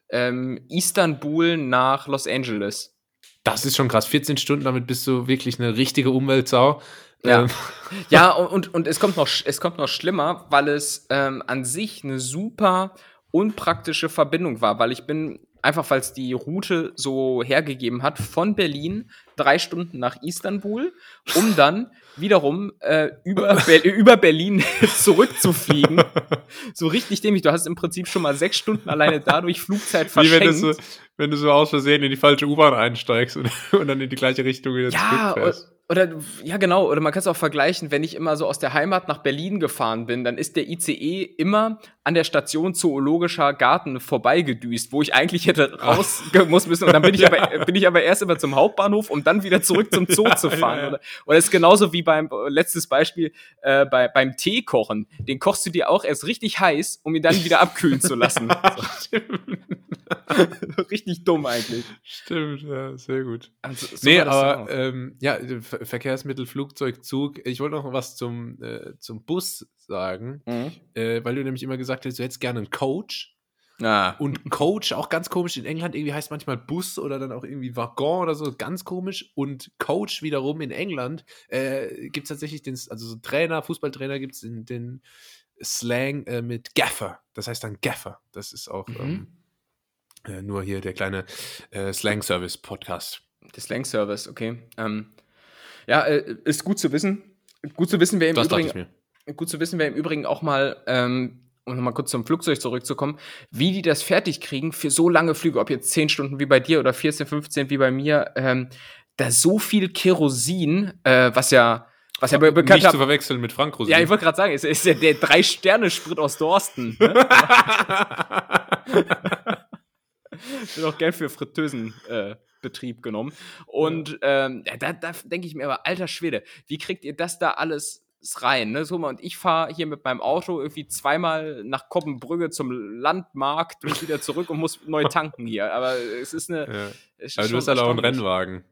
ähm, Istanbul nach Los Angeles. Das ist schon krass. 14 Stunden, damit bist du wirklich eine richtige Umweltsau. Ja, ähm. <laughs> ja und, und es, kommt noch, es kommt noch schlimmer, weil es ähm, an sich eine super unpraktische Verbindung war, weil ich bin einfach weil es die Route so hergegeben hat, von Berlin drei Stunden nach Istanbul, um dann wiederum äh, über, <laughs> Ber über Berlin <laughs> zurückzufliegen. so richtig dämlich. Du hast im Prinzip schon mal sechs Stunden alleine dadurch Flugzeit verschenkt. Wie wenn du so, wenn du so aus Versehen in die falsche U-Bahn einsteigst und, <laughs> und, dann in die gleiche Richtung wieder ja, zurückfährst. Oder, ja, genau. Oder man kann es auch vergleichen, wenn ich immer so aus der Heimat nach Berlin gefahren bin, dann ist der ICE immer an der Station Zoologischer Garten vorbeigedüst, wo ich eigentlich hätte <laughs> raus muss müssen. Und dann bin ich, <laughs> aber, bin ich aber erst immer zum Hauptbahnhof, um dann wieder zurück zum Zoo zu <laughs> fahren. Oder, oder ist genauso wie beim, letztes Beispiel, äh, bei, beim Tee kochen. Den kochst du dir auch erst richtig heiß, um ihn dann wieder abkühlen zu lassen. richtig dumm eigentlich. Stimmt, ja, sehr gut. Also, so nee, aber ähm, ja, Verkehrsmittel, Flugzeug, Zug. Ich wollte noch was zum, äh, zum Bus sagen, mhm. äh, weil du nämlich immer gesagt hast, du hättest gerne einen Coach. Ah. Und Coach, auch ganz komisch, in England irgendwie heißt manchmal Bus oder dann auch irgendwie Waggon oder so, ganz komisch. Und Coach wiederum in England äh, gibt es tatsächlich den, also so Trainer, Fußballtrainer gibt es den, den Slang äh, mit Gaffer. Das heißt dann Gaffer. Das ist auch mhm. ähm, äh, nur hier der kleine äh, Slang-Service-Podcast. Der Slang-Service, okay. Ähm, ja, äh, ist gut zu wissen. Gut zu wissen, wer im das Übrigen. Gut zu wissen, wer im Übrigen auch mal, ähm, um nochmal kurz zum Flugzeug zurückzukommen, wie die das fertig kriegen für so lange Flüge, ob jetzt 10 Stunden wie bei dir oder 14, 15 wie bei mir, ähm, da so viel Kerosin, äh, was ja was ja bekannt Nicht hab, zu verwechseln mit Frank Rosin. Ja, ich wollte gerade sagen, ist, ist ja der Drei-Sterne-Sprit aus Dorsten. Ne? <laughs> Wird auch gern für Fritteusen äh, Betrieb genommen. Und ähm, da, da denke ich mir aber, alter Schwede, wie kriegt ihr das da alles rein? Ne? So und ich fahre hier mit meinem Auto irgendwie zweimal nach Koppenbrügge zum Landmarkt und wieder zurück und muss neu <laughs> tanken hier. Aber es ist eine. Ja. Ist aber du hast halt auch einen Rennwagen.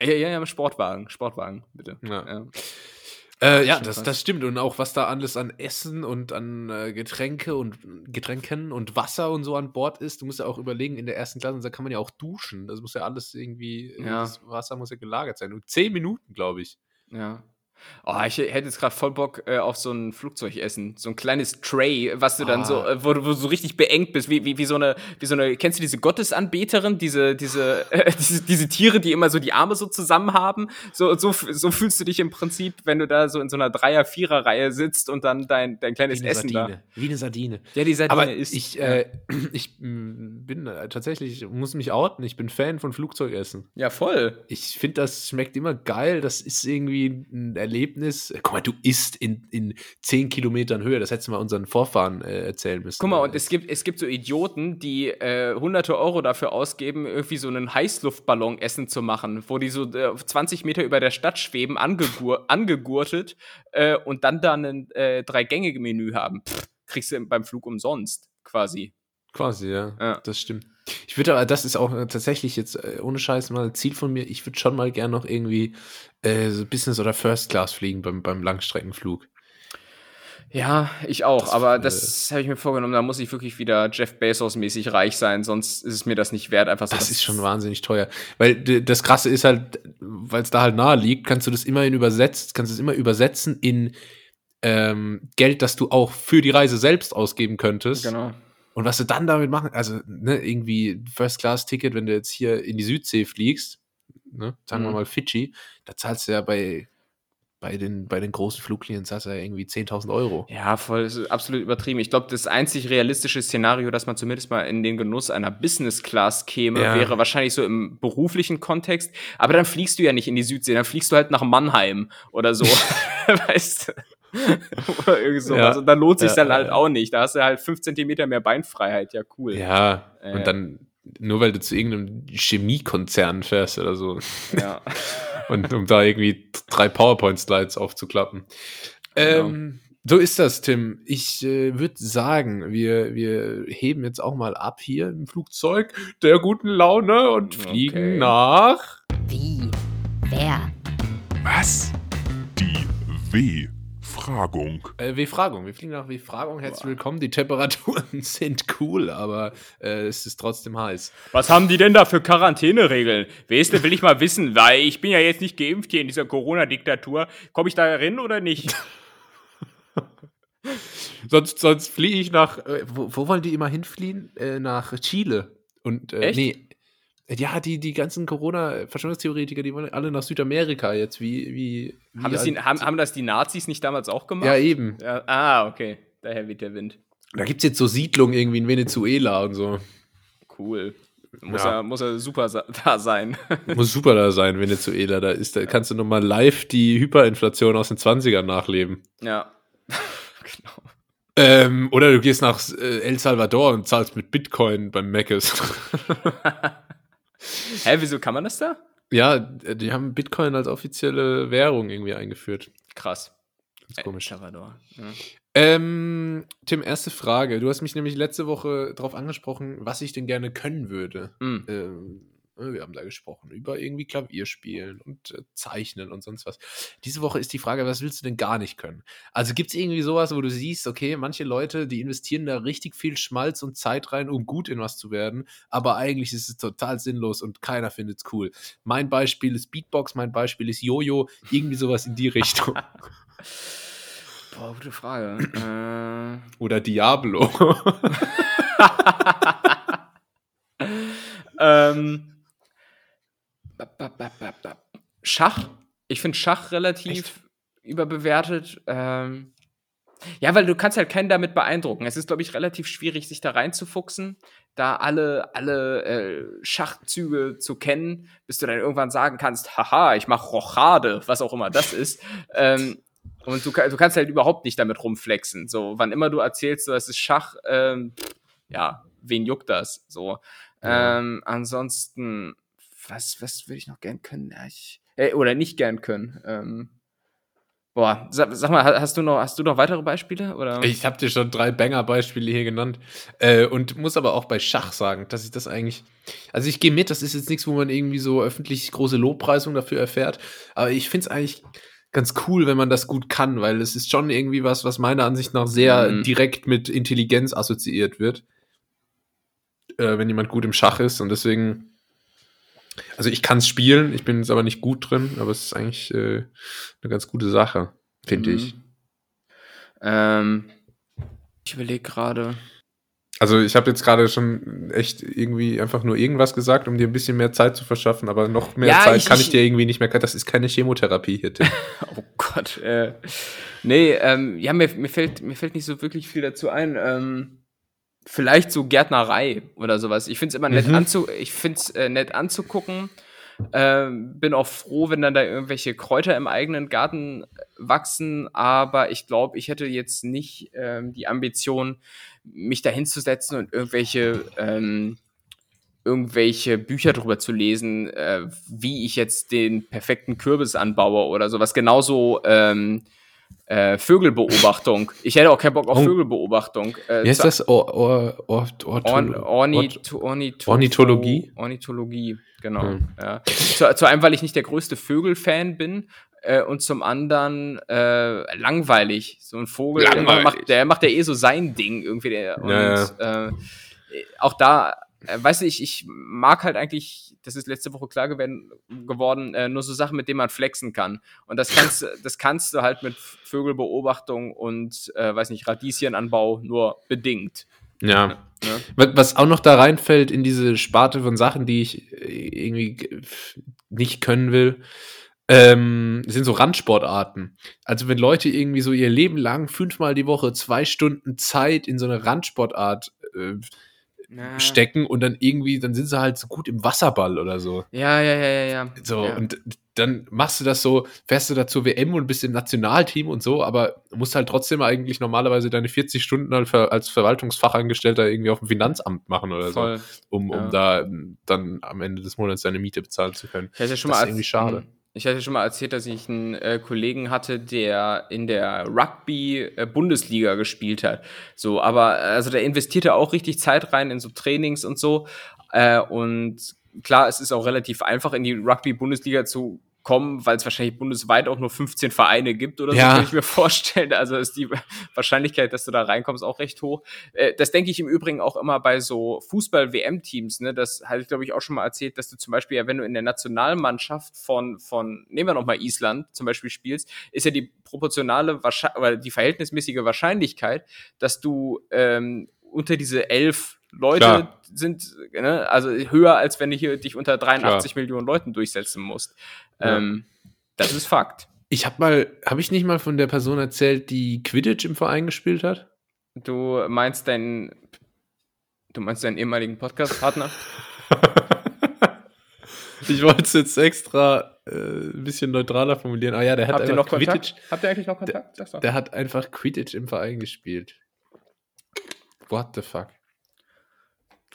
Ja, ja, ja, Sportwagen, Sportwagen, bitte. Ja. ja. Äh, ja, das, das stimmt. Und auch was da alles an Essen und an äh, Getränke und Getränken und Wasser und so an Bord ist. Du musst ja auch überlegen, in der ersten Klasse, da kann man ja auch duschen. Das muss ja alles irgendwie, ja. das Wasser muss ja gelagert sein. Und zehn Minuten, glaube ich. Ja. Oh, ich hätte jetzt gerade voll Bock äh, auf so ein Flugzeugessen. So ein kleines Tray, was du dann so, ah. äh, wo, du, wo, du so richtig beengt bist, wie, wie, wie, so eine, wie so eine, kennst du diese Gottesanbeterin, diese, diese, <laughs> äh, diese, diese Tiere, die immer so die Arme so zusammen haben? So, so, so fühlst du dich im Prinzip, wenn du da so in so einer Dreier-, Vierer-Reihe sitzt und dann dein, dein kleines Essen Sardine. da. Wie eine Sardine. Ja, die Sardine Aber ist. Ich, äh, <clears throat> ich mm, bin äh, tatsächlich, muss mich outen, ich bin Fan von Flugzeugessen. Ja, voll. Ich finde, das schmeckt immer geil. Das ist irgendwie ein Erlebnis guck mal, du isst in, in 10 Kilometern Höhe. Das hättest du mal unseren Vorfahren äh, erzählen müssen. Guck mal, und es gibt, es gibt so Idioten, die äh, hunderte Euro dafür ausgeben, irgendwie so einen Heißluftballon essen zu machen, wo die so äh, 20 Meter über der Stadt schweben, angegur <laughs> angegurtet äh, und dann da ein äh, Drei-Gänge-Menü haben. Pff, kriegst du beim Flug umsonst, quasi. Quasi, ja. ja. Das stimmt. Ich würde aber, das ist auch tatsächlich jetzt äh, ohne Scheiß mal ein Ziel von mir. Ich würde schon mal gern noch irgendwie äh, so Business oder First Class fliegen beim, beim Langstreckenflug. Ja, ich auch, das, aber das habe ich mir vorgenommen, da muss ich wirklich wieder Jeff Bezos-mäßig reich sein, sonst ist es mir das nicht wert, einfach so. Das ist schon wahnsinnig teuer. Weil das Krasse ist halt, weil es da halt nahe liegt, kannst du das immerhin übersetzt, kannst du es immer übersetzen in ähm, Geld, das du auch für die Reise selbst ausgeben könntest. Genau. Und was du dann damit machen, also ne, irgendwie First-Class-Ticket, wenn du jetzt hier in die Südsee fliegst, ne, sagen mhm. wir mal Fidschi, da zahlst du ja bei, bei, den, bei den großen Fluglinien zahlst du ja irgendwie 10.000 Euro. Ja, voll, das ist absolut übertrieben. Ich glaube, das einzig realistische Szenario, dass man zumindest mal in den Genuss einer Business-Class käme, ja. wäre wahrscheinlich so im beruflichen Kontext. Aber dann fliegst du ja nicht in die Südsee, dann fliegst du halt nach Mannheim oder so. <laughs> <laughs> weißt du? <laughs> Oder irgendwie sowas. Ja. Und dann lohnt sich ja, dann halt auch nicht. Da hast du halt fünf Zentimeter mehr Beinfreiheit. Ja, cool. Ja, äh. und dann nur weil du zu irgendeinem Chemiekonzern fährst oder so. Ja. <laughs> und um da irgendwie drei PowerPoint-Slides aufzuklappen. Genau. Ähm, so ist das, Tim. Ich äh, würde sagen, wir, wir heben jetzt auch mal ab hier im Flugzeug der guten Laune und fliegen okay. nach. Wie? Wer? Was? Die W. Befragung. Äh, Befragung. Wir fliegen nach Befragung. Herzlich willkommen. Die Temperaturen <laughs> sind cool, aber äh, es ist trotzdem heiß. Was haben die denn da für Quarantäneregeln? Weißt du, will ich mal wissen, weil ich bin ja jetzt nicht geimpft hier in dieser Corona-Diktatur. Komme ich da rein oder nicht? <laughs> sonst sonst fliege ich nach. Äh, wo, wo, wollen die immer hinfliehen? Äh, nach Chile. Und äh, nee, ja, die, die ganzen Corona-Verschwörungstheoretiker, die wollen alle nach Südamerika jetzt. Wie, wie, wie haben, das die, haben, haben das die Nazis nicht damals auch gemacht? Ja, eben. Ja, ah, okay. Daher weht der Wind. Da gibt es jetzt so Siedlungen irgendwie in Venezuela und so. Cool. Muss, ja. er, muss er super da sein. <laughs> muss super da sein, Venezuela. Da, ist, da kannst du nochmal live die Hyperinflation aus den 20ern nachleben. Ja. <laughs> genau. Ähm, oder du gehst nach äh, El Salvador und zahlst mit Bitcoin beim Meckes. <laughs> Hä, wieso kann man das da? Ja, die haben Bitcoin als offizielle Währung irgendwie eingeführt. Krass. Ganz komisch. El Salvador. Ja. Ähm, Tim, erste Frage. Du hast mich nämlich letzte Woche darauf angesprochen, was ich denn gerne können würde. Mhm. Ähm, wir haben da gesprochen über irgendwie Klavierspielen und äh, Zeichnen und sonst was. Diese Woche ist die Frage, was willst du denn gar nicht können? Also gibt es irgendwie sowas, wo du siehst, okay, manche Leute, die investieren da richtig viel Schmalz und Zeit rein, um gut in was zu werden, aber eigentlich ist es total sinnlos und keiner findet es cool. Mein Beispiel ist Beatbox, mein Beispiel ist Jojo, irgendwie sowas in die Richtung. <laughs> Boah, gute Frage. äh... Oder Diablo. <laughs> ähm, Schach. Ich finde Schach relativ Echt? überbewertet. Ähm, ja, weil du kannst halt keinen damit beeindrucken. Es ist, glaube ich, relativ schwierig, sich da reinzufuchsen, da alle, alle äh, Schachzüge zu kennen, bis du dann irgendwann sagen kannst, haha, ich mache Rochade, was auch immer das ist. <laughs> ähm, und du, du, kannst halt überhaupt nicht damit rumflexen. So, wann immer du erzählst, so, das ist Schach, ähm, ja, wen juckt das? So. Ähm, ansonsten, was, was würde ich noch gern können? Ja, ich, äh, oder nicht gern können. Ähm, boah, sag, sag, mal, hast du noch, hast du noch weitere Beispiele? Oder? Ich habe dir schon drei Banger-Beispiele hier genannt äh, und muss aber auch bei Schach sagen, dass ich das eigentlich, also ich gehe mit, das ist jetzt nichts, wo man irgendwie so öffentlich große Lobpreisung dafür erfährt, aber ich finde es eigentlich ganz cool, wenn man das gut kann, weil es ist schon irgendwie was, was meiner Ansicht nach sehr mhm. direkt mit Intelligenz assoziiert wird, äh, wenn jemand gut im Schach ist und deswegen also ich kann es spielen, ich bin jetzt aber nicht gut drin, aber es ist eigentlich äh, eine ganz gute Sache, finde mhm. ich. Ähm, ich überlege gerade. Also ich habe jetzt gerade schon echt irgendwie einfach nur irgendwas gesagt, um dir ein bisschen mehr Zeit zu verschaffen, aber noch mehr ja, Zeit ich, kann ich, dir irgendwie nicht mehr. Das ist keine Chemotherapie hier, Tim. <laughs> oh Gott. Äh, nee, ähm, ja, mir, mir, fällt, mir fällt nicht so wirklich viel dazu ein. Ähm, vielleicht so Gärtnerei oder sowas. Ich finde es immer nett, mhm. anzu ich find's, äh, nett anzugucken. Ähm, bin auch froh, wenn dann da irgendwelche Kräuter im eigenen Garten wachsen, aber ich glaube, ich hätte jetzt nicht ähm, die Ambition, mich da hinzusetzen und irgendwelche, ähm, irgendwelche Bücher drüber zu lesen, äh, wie ich jetzt den perfekten Kürbis anbaue oder sowas. Genauso ähm, äh, Vögelbeobachtung. Ich hätte auch keinen Bock auf oh. Vögelbeobachtung. Äh, Wie heißt das? Or, or, or, Ornithologie? Ornithologie, genau. Hm. Ja. Zu, zu, einem, weil ich nicht der größte Vögelfan bin äh, und zum anderen äh, langweilig. So ein Vogel, der macht, der macht ja eh so sein Ding irgendwie. Der, und ja, ja. Äh, auch da äh, weißt du, ich, ich mag halt eigentlich, das ist letzte Woche klar geworden, geworden äh, nur so Sachen, mit denen man flexen kann. Und das kannst, das kannst du halt mit Vögelbeobachtung und, äh, weiß nicht, Radieschenanbau nur bedingt. Ja. ja. Was auch noch da reinfällt in diese Sparte von Sachen, die ich äh, irgendwie nicht können will, ähm, sind so Randsportarten. Also wenn Leute irgendwie so ihr Leben lang fünfmal die Woche zwei Stunden Zeit in so eine Randsportart äh, na. stecken und dann irgendwie, dann sind sie halt so gut im Wasserball oder so. Ja, ja, ja, ja, ja. So, ja. und dann machst du das so, fährst du da zur WM und bist im Nationalteam und so, aber musst halt trotzdem eigentlich normalerweise deine 40 Stunden als Verwaltungsfachangestellter irgendwie auf dem Finanzamt machen oder Voll. so, um, um ja. da dann am Ende des Monats deine Miete bezahlen zu können. Ich ja schon das mal ist irgendwie schade. Ich hatte schon mal erzählt, dass ich einen äh, Kollegen hatte, der in der Rugby-Bundesliga äh, gespielt hat. So, aber also der investierte auch richtig Zeit rein in so Trainings und so. Äh, und klar, es ist auch relativ einfach, in die Rugby-Bundesliga zu kommen, weil es wahrscheinlich bundesweit auch nur 15 Vereine gibt oder so, ja. kann ich mir <laughs> vorstellen. Also ist die Wahrscheinlichkeit, dass du da reinkommst, auch recht hoch. Äh, das denke ich im Übrigen auch immer bei so Fußball-WM-Teams. Ne? Das hatte ich, glaube ich, auch schon mal erzählt, dass du zum Beispiel, ja, wenn du in der Nationalmannschaft von, von nehmen wir nochmal Island zum Beispiel spielst, ist ja die proportionale oder die verhältnismäßige Wahrscheinlichkeit, dass du ähm, unter diese elf Leute Klar. sind, ne, also höher, als wenn du hier dich unter 83 Klar. Millionen Leuten durchsetzen musst. Ja. Ähm, das ist Fakt. Ich habe mal, habe ich nicht mal von der Person erzählt, die Quidditch im Verein gespielt hat? Du meinst deinen, du meinst deinen ehemaligen Podcast-Partner? <laughs> ich wollte es jetzt extra äh, ein bisschen neutraler formulieren. Ah ja, der hat Habt einfach noch Quidditch. Kontakt? Habt ihr eigentlich noch Kontakt? Der, der, hat einfach Quidditch im Verein gespielt. What the fuck?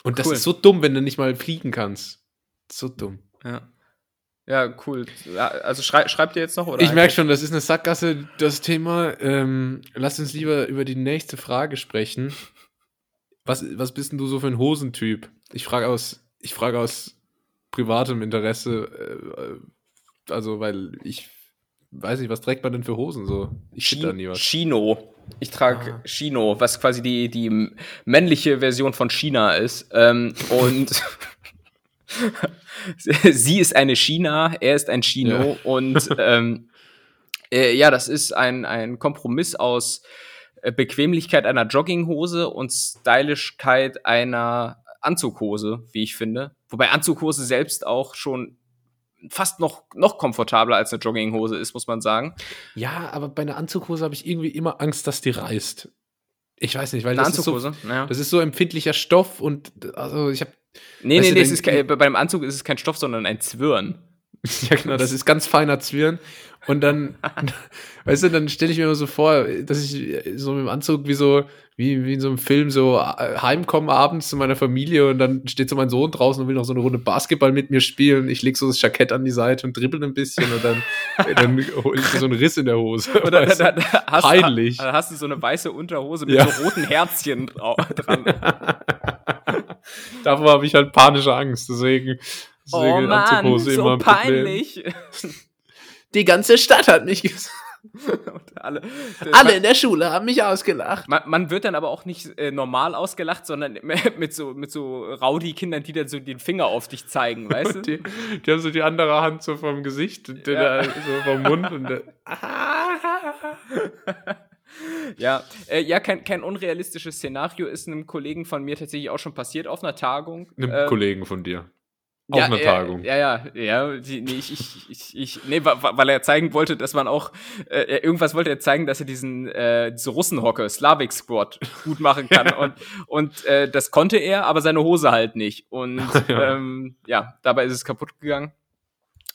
Und das ist so dumm, wenn du nicht mal fliegen kannst. So dumm. Ja. Ja, cool. Also schrei schreibt ihr jetzt noch? Oder ich merke schon, das ist eine Sackgasse, das Thema. Ähm, lass uns lieber über die nächste Frage sprechen. Was, was bist denn du so für ein Hosentyp? Ich frage aus, ich frage aus privatem Interesse, äh, also weil ich weiß nicht, was trägt man denn für Hosen so? Ich Chi da nie was. Chino. Ich trage ah. Chino, was quasi die, die männliche Version von China ist. Ähm, und <laughs> sie ist eine China, er ist ein Chino ja. und ähm, äh, ja, das ist ein, ein Kompromiss aus äh, Bequemlichkeit einer Jogginghose und Stylischkeit einer Anzughose, wie ich finde. Wobei Anzughose selbst auch schon fast noch, noch komfortabler als eine Jogginghose ist, muss man sagen. Ja, aber bei einer Anzughose habe ich irgendwie immer Angst, dass die reißt. Ich weiß nicht, weil das ist, so, ja. das ist so empfindlicher Stoff und also ich habe Nee, nee, nee, es ist kein, beim Anzug ist es kein Stoff, sondern ein Zwirn. <laughs> ja, genau, das ist ganz feiner Zwirn. Und dann, <laughs> weißt du, dann stelle ich mir immer so vor, dass ich so mit dem Anzug wie so, wie, wie in so einem Film so äh, heimkomme abends zu meiner Familie und dann steht so mein Sohn draußen und will noch so eine Runde Basketball mit mir spielen. Ich lege so das Jackett an die Seite und dribbel ein bisschen und dann, <laughs> dann hole ich so einen Riss in der Hose. Oder da, da, hast, Peinlich. Da hast du so eine weiße Unterhose mit ja. so roten Herzchen dran. <laughs> Davor habe ich halt panische Angst, deswegen, deswegen oh Mann, so peinlich. <laughs> Die ganze Stadt hat mich gesagt. <laughs> alle, alle in der Schule haben mich ausgelacht. Man, man wird dann aber auch nicht äh, normal ausgelacht, sondern <laughs> mit so, mit so Rowdy-Kindern, die dann so den Finger auf dich zeigen, weißt du? Die, die, haben so die andere Hand so vom Gesicht, ja. so vom Mund und der, <laughs> ja, äh, ja kein, kein unrealistisches Szenario ist einem Kollegen von mir tatsächlich auch schon passiert auf einer Tagung. Einem ähm, Kollegen von dir. Auf ja, einer Tagung. Ja, ja, ja. Die, nee, ich, ich, ich, ich, nee, weil er zeigen wollte, dass man auch, äh, irgendwas wollte er zeigen, dass er diesen, äh, diese Russenhocke, Slavic Squad, <laughs> gut machen kann. und und äh, das konnte er, aber seine Hose halt nicht. Und <laughs> ja, ähm, ja dabei ist es kaputt gegangen.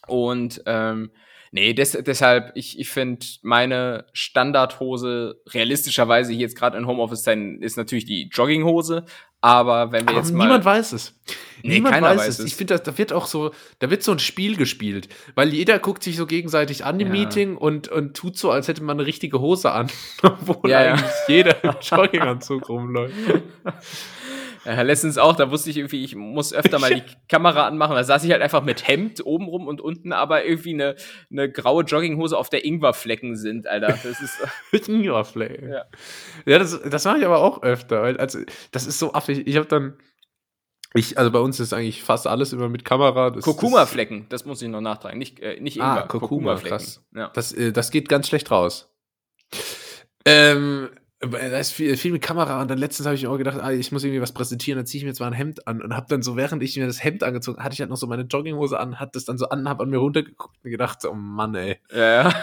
Und ähm, Nee, des, deshalb, ich, ich finde, meine Standardhose realistischerweise hier jetzt gerade in Homeoffice sein, ist natürlich die Jogginghose. Aber wenn wir aber jetzt mal. Niemand weiß es. Nee, niemand keiner weiß, weiß es. Ich finde, da wird auch so, da wird so ein Spiel gespielt. Weil jeder guckt sich so gegenseitig an im ja. Meeting und, und tut so, als hätte man eine richtige Hose an. <laughs> Obwohl ja, eigentlich ja. jeder im <laughs> Jogginganzug rumläuft. Ja, letztens auch, da wusste ich irgendwie, ich muss öfter mal die <laughs> Kamera anmachen. Da saß ich halt einfach mit Hemd oben rum und unten aber irgendwie eine, eine graue Jogginghose, auf der Ingwerflecken sind, Alter. Das ist. <laughs> mit Ingwerflecken. Ja, ja das, das mache ich aber auch öfter. Also, das ist so affig. Ich habe dann. Ich, also bei uns ist eigentlich fast alles immer mit Kamera. Kurkuma-Flecken, das muss ich noch nachtragen. Nicht, äh, nicht ah, Ingwer, ah, Kurkuma-Flecken. Ja. Das, äh, das geht ganz schlecht raus. Ähm, da ist viel, viel mit Kamera und dann letztens habe ich mir auch gedacht, ah, ich muss irgendwie was präsentieren, dann ziehe ich mir jetzt mal ein Hemd an und habe dann so, während ich mir das Hemd angezogen hatte ich halt noch so meine Jogginghose an, hat das dann so an, habe an mir runtergeguckt und gedacht, oh Mann, ey, ja, ja.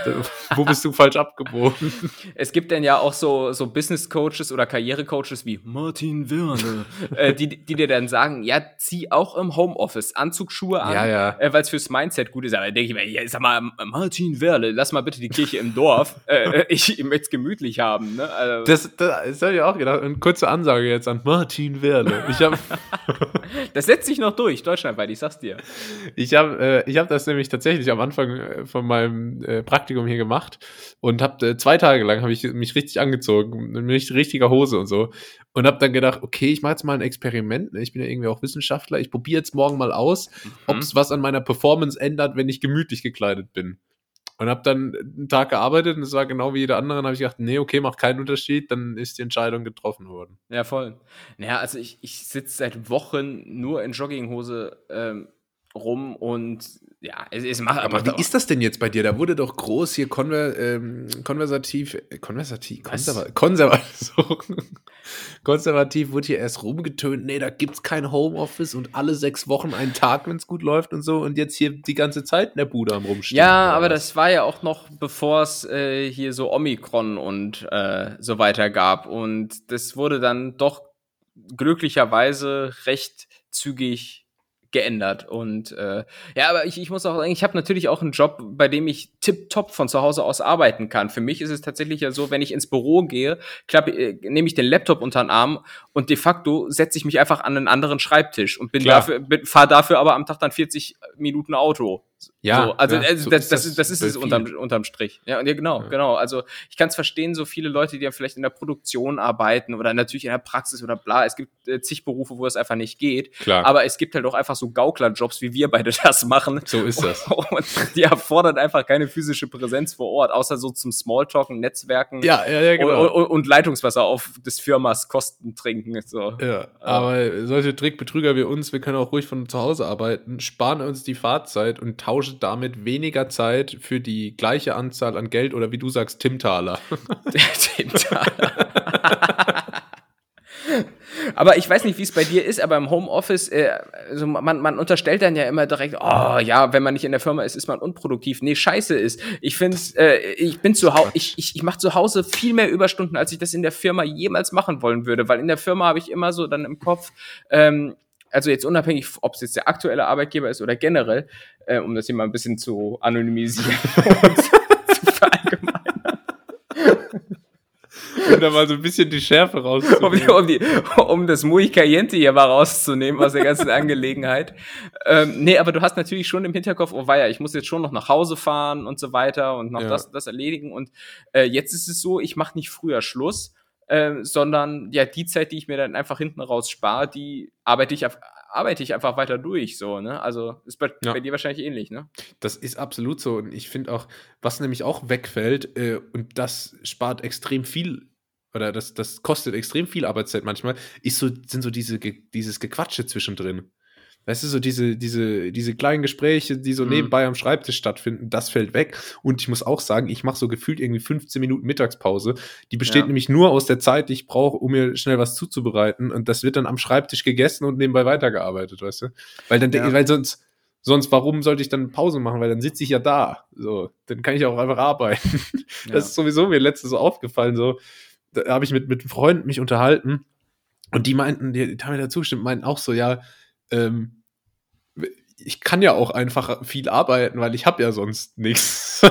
wo bist du falsch abgebogen? <laughs> Es gibt dann ja auch so, so Business Coaches oder Karriere Coaches wie Martin Wirne, <laughs> äh, die, die dir dann sagen, ja, zieh auch im Homeoffice Anzugsschuhe an, ja, ja. Äh, weil es fürs Mindset gut ist. Aber dann denke ich mir, ja, sag mal, Martin Wirle, lass mal bitte die Kirche im Dorf, äh, ich, ich möchte es gemütlich haben, ne? Also, das, das, habe ich auch gedacht. Eine kurze Ansage jetzt an Martin Werle. Ich hab <laughs> das setzt sich noch durch, deutschlandweit, ich sag's dir. Ich habe äh, hab das nämlich tatsächlich am Anfang äh, von meinem äh, Praktikum hier gemacht und habe äh, zwei Tage lang habe ich mich richtig angezogen, mit richtiger Hose und so. Und habe dann gedacht, okay, ich mache jetzt mal ein Experiment. Ne? Ich bin ja irgendwie auch Wissenschaftler. Ich probiere jetzt morgen mal aus, mhm. ob es was an meiner Performance ändert, wenn ich gemütlich gekleidet bin. Und habe dann einen Tag gearbeitet und es war genau wie jeder andere. Und habe ich gedacht, nee, okay, macht keinen Unterschied. Dann ist die Entscheidung getroffen worden. Ja, voll. Naja, also ich, ich sitze seit Wochen nur in Jogginghose ähm, rum und ja, es, es macht aber. wie ist das denn jetzt bei dir? Da wurde doch groß hier konver, ähm, konversativ, äh, konversativ, konserva konservativ, <laughs> so, konservativ wurde hier erst rumgetönt. Nee, da gibt's kein Homeoffice und alle sechs Wochen einen Tag, wenn es gut läuft und so. Und jetzt hier die ganze Zeit in der Bude am Rumstehen. Ja, aber was? das war ja auch noch, bevor es äh, hier so Omikron und äh, so weiter gab. Und das wurde dann doch glücklicherweise recht zügig geändert. Und äh, ja, aber ich, ich muss auch sagen, ich habe natürlich auch einen Job, bei dem ich tipptopp von zu Hause aus arbeiten kann. Für mich ist es tatsächlich ja so, wenn ich ins Büro gehe, klappe, äh, nehme ich den Laptop unter den Arm und de facto setze ich mich einfach an einen anderen Schreibtisch und bin Klar. dafür, fahre dafür aber am Tag dann 40 Minuten Auto. Ja, so, also ja, äh, so das, das, ist, das ist es unterm, unterm Strich. Ja, ja genau, ja. genau. Also ich kann es verstehen, so viele Leute, die ja vielleicht in der Produktion arbeiten oder natürlich in der Praxis oder bla. Es gibt äh, zig Berufe, wo es einfach nicht geht. Klar. Aber es gibt halt auch einfach so Gauklerjobs, wie wir beide <laughs> das machen. So ist das. <laughs> Und die erfordern einfach keine physische Präsenz vor Ort, außer so zum Smalltalken, Netzwerken ja, ja, ja, genau. und, und, Leitungswasser auf des Firmas Kosten trinken. So. Ja, aber solche Trickbetrüger wie uns, wir können auch ruhig von zu Hause arbeiten, sparen uns die Fahrzeit und tauschen damit weniger Zeit für die gleiche Anzahl an Geld oder wie du sagst, Timtaler. Timtaler. <laughs> <laughs> aber ich weiß nicht, wie es bei dir ist, aber im Homeoffice, äh, also man, man unterstellt dann ja immer direkt, oh ja, wenn man nicht in der Firma ist, ist man unproduktiv. Nee, scheiße ist. Ich finde, äh, ich bin zu Hause, ich, ich, ich mache zu Hause viel mehr Überstunden, als ich das in der Firma jemals machen wollen würde, weil in der Firma habe ich immer so dann im Kopf, ähm, also jetzt unabhängig, ob es jetzt der aktuelle Arbeitgeber ist oder generell, äh, um das hier mal ein bisschen zu anonymisieren und <laughs> zu verallgemeinern. Um da mal so ein bisschen die Schärfe rauszunehmen. Um, die, um das Muy Caliente hier mal rauszunehmen aus der ganzen Angelegenheit. Ähm, nee, aber du hast natürlich schon im Hinterkopf, oh weia, ich muss jetzt schon noch nach Hause fahren und so weiter und noch ja. das das erledigen. Und äh, jetzt ist es so, ich mache nicht früher Schluss, äh, sondern ja, die Zeit, die ich mir dann einfach hinten raus spare, die arbeite ich, arbeite ich einfach weiter durch, so, ne? Also ist bei, ja. bei, dir wahrscheinlich ähnlich, ne? Das ist absolut so. Und ich finde auch, was nämlich auch wegfällt, äh, und das spart extrem viel oder das, das kostet extrem viel Arbeitszeit manchmal, ist so, sind so diese, dieses Gequatsche zwischendrin. Weißt du, so diese, diese, diese kleinen Gespräche, die so mhm. nebenbei am Schreibtisch stattfinden, das fällt weg. Und ich muss auch sagen, ich mache so gefühlt irgendwie 15 Minuten Mittagspause. Die besteht ja. nämlich nur aus der Zeit, die ich brauche, um mir schnell was zuzubereiten. Und das wird dann am Schreibtisch gegessen und nebenbei weitergearbeitet, weißt du? Weil dann, ja. weil sonst, sonst, warum sollte ich dann Pause machen? Weil dann sitze ich ja da. So, dann kann ich auch einfach arbeiten. Ja. Das ist sowieso mir letztens so aufgefallen. So, da habe ich mit, mit Freunden mich unterhalten. Und die meinten, die, die haben mir dazu gestimmt, meinten auch so, ja, ähm, ich kann ja auch einfach viel arbeiten, weil ich habe ja sonst nichts. <laughs>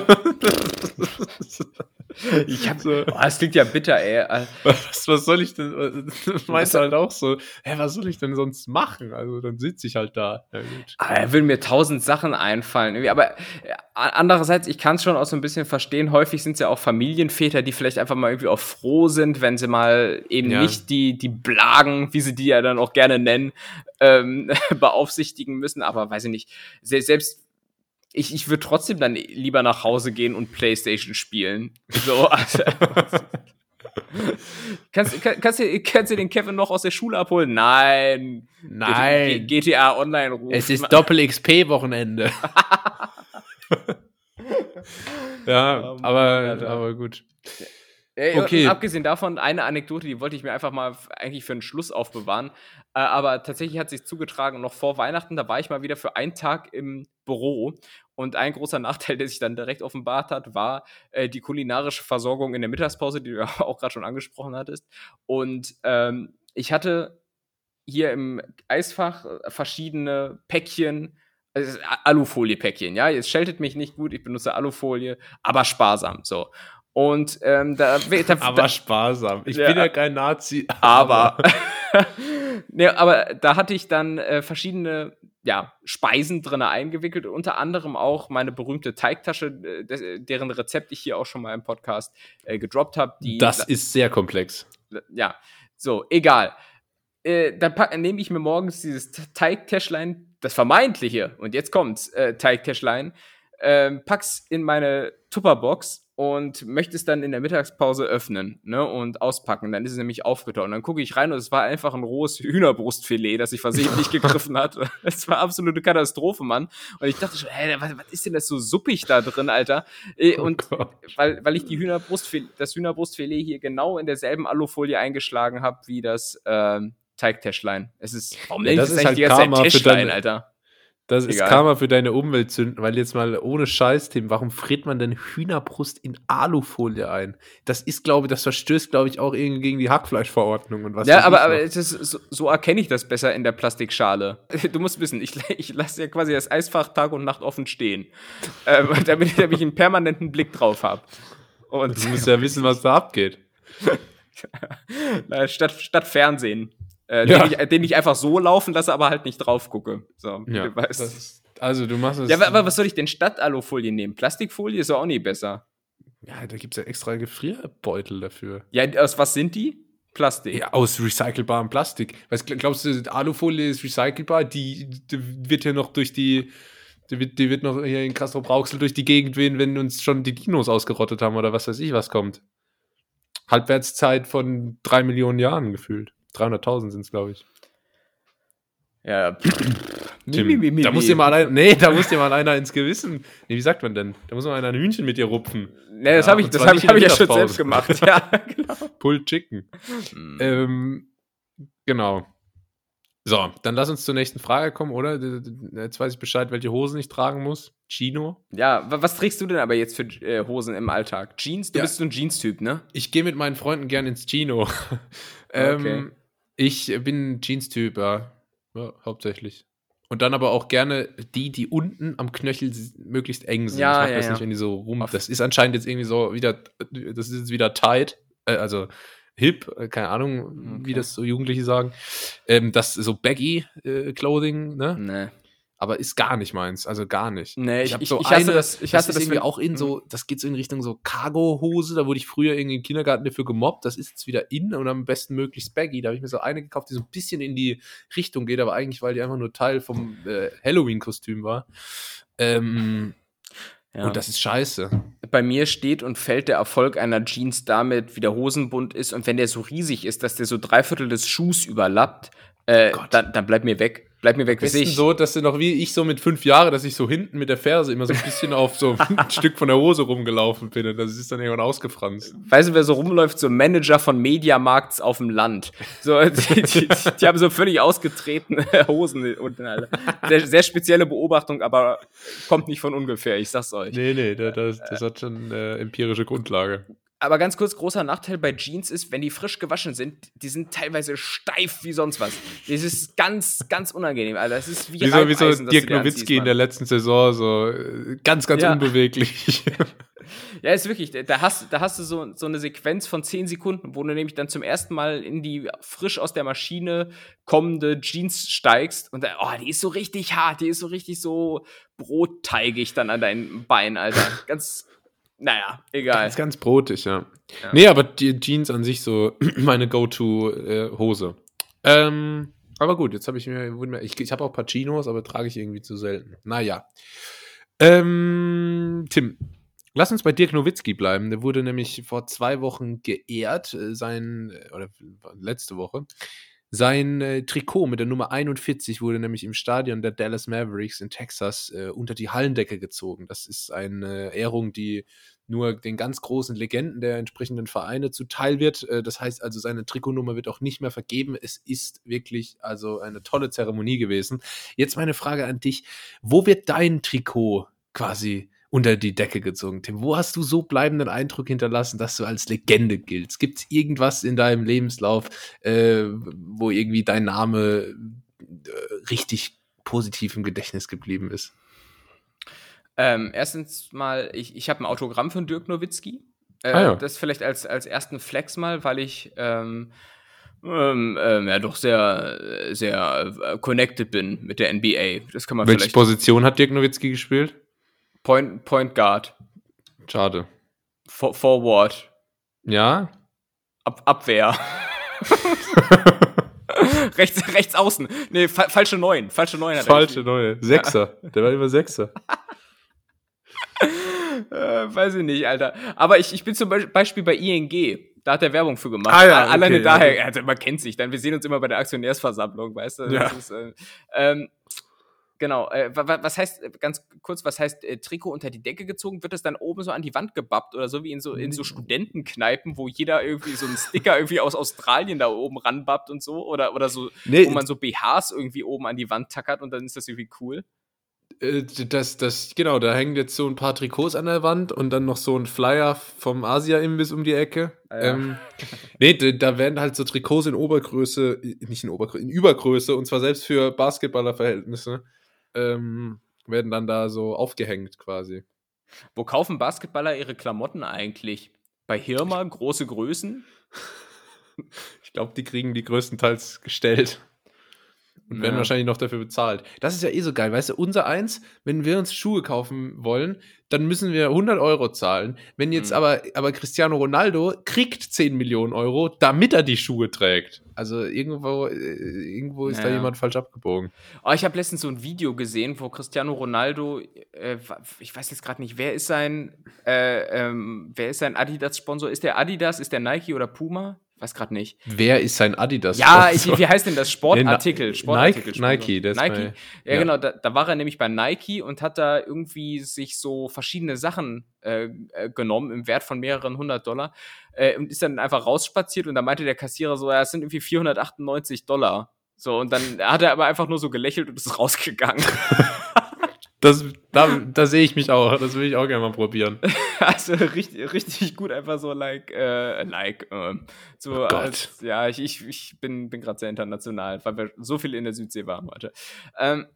Ich hab, so, oh, das klingt ja bitter, ey. Was, was soll ich denn? Meinst du halt auch so, hä, was soll ich denn sonst machen? Also dann sitze ich halt da. Ja, gut. Ah, da würden mir tausend Sachen einfallen. Aber andererseits, ich kann es schon auch so ein bisschen verstehen. Häufig sind es ja auch Familienväter, die vielleicht einfach mal irgendwie auch froh sind, wenn sie mal eben ja. nicht die, die Blagen, wie sie die ja dann auch gerne nennen, ähm, <laughs> beaufsichtigen müssen. Aber weiß ich nicht, selbst ich, ich würde trotzdem dann lieber nach Hause gehen und Playstation spielen. So, <laughs> also, kannst, kann, kannst, du, kannst du den Kevin noch aus der Schule abholen? Nein. Nein. GTA Online rufen. Es ist Doppel-XP-Wochenende. <laughs> ja, um, aber, aber gut. Okay. abgesehen davon, eine Anekdote, die wollte ich mir einfach mal eigentlich für einen Schluss aufbewahren. Äh, aber tatsächlich hat sich zugetragen, noch vor Weihnachten, da war ich mal wieder für einen Tag im Büro. Und ein großer <laughs> Nachteil, der sich dann direkt offenbart hat, war äh, die kulinarische Versorgung in der Mittagspause, die du ja <laughs> auch gerade schon angesprochen hattest. Und ähm, ich hatte hier im Eisfach verschiedene Päckchen, also Alufolie-Päckchen, ja. Jetzt scheltet mich nicht gut, ich benutze Alufolie, aber sparsam, so. Und ähm, da, da <laughs> aber da, sparsam. Ich ja, bin ja kein Nazi. Aber. <laughs> nee, aber da hatte ich dann äh, verschiedene ja, Speisen drin eingewickelt, unter anderem auch meine berühmte Teigtasche, äh, deren Rezept ich hier auch schon mal im Podcast äh, gedroppt habe. Das ist sehr komplex. Ja, so, egal. Äh, dann nehme ich mir morgens dieses Teigtäschlein, das vermeintliche, und jetzt kommt's, äh, Teigtäschlein, äh, pack's in meine Tupperbox und möchte es dann in der Mittagspause öffnen ne, und auspacken. Dann ist es nämlich aufgetaut. Und dann gucke ich rein und es war einfach ein rohes Hühnerbrustfilet, das ich versehentlich <laughs> gegriffen hat. Es war absolute Katastrophe, Mann. Und ich dachte schon, hä, was, was ist denn das so suppig da drin, Alter? Äh, oh und oh weil, weil ich die Hühnerbrustfilet, das Hühnerbrustfilet hier genau in derselben Alufolie eingeschlagen habe wie das äh, Teigtäschlein. Es ist, warum ja, das ist halt die ganze Zeit Täschlein, Alter? Das Egal. ist Karma für deine Umweltsünden, weil jetzt mal ohne Scheiß, Tim, warum friert man denn Hühnerbrust in Alufolie ein? Das ist, glaube ich, das verstößt, glaube ich, auch irgendwie gegen die Hackfleischverordnung und was. Ja, aber, aber ist, so, so, erkenne ich das besser in der Plastikschale. <laughs> Du musst wissen, ich, <laughs> ich lasse ja quasi das Eisfach Tag und Nacht offen stehen, <laughs> äh, damit, damit ich einen permanenten Blick drauf habe. Und du musst ja wissen, was da abgeht. statt, statt Fernsehen. Äh, ja. den, ich, den, ich, einfach so laufen lasse, aber halt nicht drauf gucke. So, ja, du weißt. also du machst es. Ja, aber, was soll ich denn statt Alufolie nehmen? Plastikfolie ist auch nie besser. Ja, da gibt es ja extra Gefrierbeutel dafür. Ja, aus was sind die? Plastik. Ja, aus recycelbarem Plastik. Weißt, glaubst du, Alufolie ist recycelbar? Die, die wird ja noch durch die, die wird, die wird noch hier in Castrop Rauxel durch die Gegend wehen, wenn uns schon die Dinos ausgerottet haben oder was weiß ich, was kommt. Halbwertszeit von drei Millionen Jahren gefühlt. 300.000 sind es, glaube ich. Ja. Tim, mi, mi, mi, da muss dir mal einer, nee, da muss dir mal einer ins Gewissen. Nee, wie sagt man denn? Da muss mal einer ein Hühnchen mit dir rupfen. Nee, das ja, habe ich, das hab ich, hab ich ja schon selbst gemacht. <laughs> ja, genau. Pulled Chicken. Mhm. Ähm, genau. So, dann lass uns zur nächsten Frage kommen, oder? Jetzt weiß ich Bescheid, welche Hosen ich tragen muss. Chino. Ja, was trägst du denn aber jetzt für äh, Hosen im Alltag? Jeans? Du ja. bist so ein Jeans-Typ, ne? Ich gehe mit meinen Freunden gern ins Chino. <laughs> ähm, okay. Ich bin Jeans-Typ, ja. ja. Hauptsächlich. Und dann aber auch gerne die, die unten am Knöchel möglichst eng sind. Ja, ich mag ja, das ja. nicht, wenn die so rum. Das ist anscheinend jetzt irgendwie so wieder, das ist jetzt wieder tight. Äh, also hip, äh, keine Ahnung, okay. wie das so Jugendliche sagen. Ähm, das so baggy äh, Clothing, ne? Nee aber ist gar nicht meins, also gar nicht. Nee, ich, ich, so ich hasse das, ich hasse das, das irgendwie auch in so, das geht so in Richtung so Cargo-Hose, da wurde ich früher irgendwie im Kindergarten dafür gemobbt, das ist jetzt wieder in und am besten möglichst baggy. Da habe ich mir so eine gekauft, die so ein bisschen in die Richtung geht, aber eigentlich, weil die einfach nur Teil vom äh, Halloween-Kostüm war. Ähm, ja. Und das ist scheiße. Bei mir steht und fällt der Erfolg einer Jeans damit, wie der Hosenbund ist. Und wenn der so riesig ist, dass der so drei Viertel des Schuhs überlappt, äh, dann, dann bleib mir weg. Bleib mir weg, bis ich. so, dass du noch wie ich so mit fünf Jahren, dass ich so hinten mit der Ferse immer so ein bisschen auf so <laughs> ein Stück von der Hose rumgelaufen bin und das ist dann irgendwann ausgefranst. Weißt du, wer so rumläuft? So Manager von Mediamarkts auf dem Land. So, <laughs> die, die, die haben so völlig ausgetretene <laughs> Hosen unten, Alter. Sehr, sehr, spezielle Beobachtung, aber kommt nicht von ungefähr, ich sag's euch. Nee, nee, das, das hat schon äh, empirische Grundlage aber ganz kurz, großer Nachteil bei Jeans ist, wenn die frisch gewaschen sind, die sind teilweise steif wie sonst was. Das ist ganz, ganz unangenehm, Alter. Das ist wie, wie so, wie so Dirk Nowitzki in der letzten Saison, so äh, ganz, ganz ja. unbeweglich. <laughs> ja, ist wirklich, da hast, da hast du so, so eine Sequenz von 10 Sekunden, wo du nämlich dann zum ersten Mal in die frisch aus der Maschine kommende Jeans steigst und da, oh, die ist so richtig hart, die ist so richtig so brotteigig dann an deinen Beinen, Alter. Ganz, naja, egal. Ganz, ganz brotig, ja. ja. Nee, aber die Jeans an sich so <clears throat> meine Go-To-Hose. Äh, ähm, aber gut, jetzt habe ich mir, ich, ich habe auch paar Chinos, aber trage ich irgendwie zu selten. Naja. Ähm, Tim, lass uns bei Dirk Nowitzki bleiben. Der wurde nämlich vor zwei Wochen geehrt, äh, sein, äh, oder letzte Woche. Sein äh, Trikot mit der Nummer 41 wurde nämlich im Stadion der Dallas Mavericks in Texas äh, unter die Hallendecke gezogen. Das ist eine Ehrung, die nur den ganz großen Legenden der entsprechenden Vereine zuteil wird. Äh, das heißt also, seine Trikotnummer wird auch nicht mehr vergeben. Es ist wirklich also eine tolle Zeremonie gewesen. Jetzt meine Frage an dich: Wo wird dein Trikot quasi unter die Decke gezogen. Tim, wo hast du so bleibenden Eindruck hinterlassen, dass du als Legende giltst? Gibt es irgendwas in deinem Lebenslauf, äh, wo irgendwie dein Name äh, richtig positiv im Gedächtnis geblieben ist? Ähm, erstens mal, ich, ich habe ein Autogramm von Dirk Nowitzki. Äh, ah, ja. Das vielleicht als, als ersten Flex mal, weil ich ähm, ähm, ähm, ja doch sehr, sehr äh, connected bin mit der NBA. Das kann man Welche Position hat Dirk Nowitzki gespielt? Point, Point Guard. Schade. For, forward. Ja? Ab, Abwehr. <laughs> rechts, rechts außen. Nee, fa falsche Neun. Falsche Neun hat Falsche Neun. Sechser. Der war immer Sechser. <laughs> äh, weiß ich nicht, Alter. Aber ich, ich bin zum Beispiel bei ING. Da hat er Werbung für gemacht. Ah, ja, okay, Alleine daher, ja. also, man kennt sich dann. Wir sehen uns immer bei der Aktionärsversammlung, weißt du? Ja. Ist, äh, ähm, Genau, äh, was heißt, äh, ganz kurz, was heißt äh, Trikot unter die Decke gezogen? Wird das dann oben so an die Wand gebappt oder so wie in so, in so Studentenkneipen, wo jeder irgendwie so einen Sticker irgendwie aus Australien da oben ranbappt und so? Oder, oder so, nee, wo man so BHs irgendwie oben an die Wand tackert und dann ist das irgendwie cool? Das, das, genau, da hängen jetzt so ein paar Trikots an der Wand und dann noch so ein Flyer vom Asia-Imbiss um die Ecke. Ah, ja. Ähm, nee, da werden halt so Trikots in Obergröße, nicht in Obergröße, in Übergröße und zwar selbst für Basketballerverhältnisse ähm, werden dann da so aufgehängt quasi. Wo kaufen Basketballer ihre Klamotten eigentlich? Bei Hirma, große Größen? <laughs> ich glaube, die kriegen die größtenteils gestellt und werden wahrscheinlich noch dafür bezahlt. Das ist ja eh so geil, weißt du, unser eins, wenn wir uns Schuhe kaufen wollen, dann müssen wir 100 Euro zahlen. Wenn jetzt mhm. aber, aber Cristiano Ronaldo kriegt 10 Millionen Euro, damit er die Schuhe trägt. Also irgendwo, äh, irgendwo ist ja. da jemand falsch abgebogen. Oh, ich habe letztens so ein Video gesehen, wo Cristiano Ronaldo, äh, ich weiß jetzt gerade nicht, wer ist sein, äh, ähm, wer ist sein Adidas-Sponsor? Ist der Adidas, ist der Nike oder Puma? Weiß gerade nicht. Wer ist sein Adidas? Ja, ich, wie heißt denn das? <laughs> Sportartikel. Sportartikel Nike, Nike, Nike. Ja, ja, genau, da, da, war er nämlich bei Nike und hat da irgendwie sich so verschiedene Sachen äh, äh, genommen im Wert von mehreren hundert Dollar äh, und ist dann einfach rausspaziert und da meinte der Kassierer so, ja, es sind irgendwie 498 Dollar. So, und dann hat er aber einfach nur so gelächelt und ist rausgegangen. <laughs> <laughs> Das, da, da sehe ich mich auch. Das will ich auch gerne mal probieren. <laughs> also richtig, richtig gut, einfach so like, äh, like. Äh, so oh als, ja, ich, ich, ich bin, bin gerade sehr international, weil wir so viel in der Südsee waren heute. Ähm,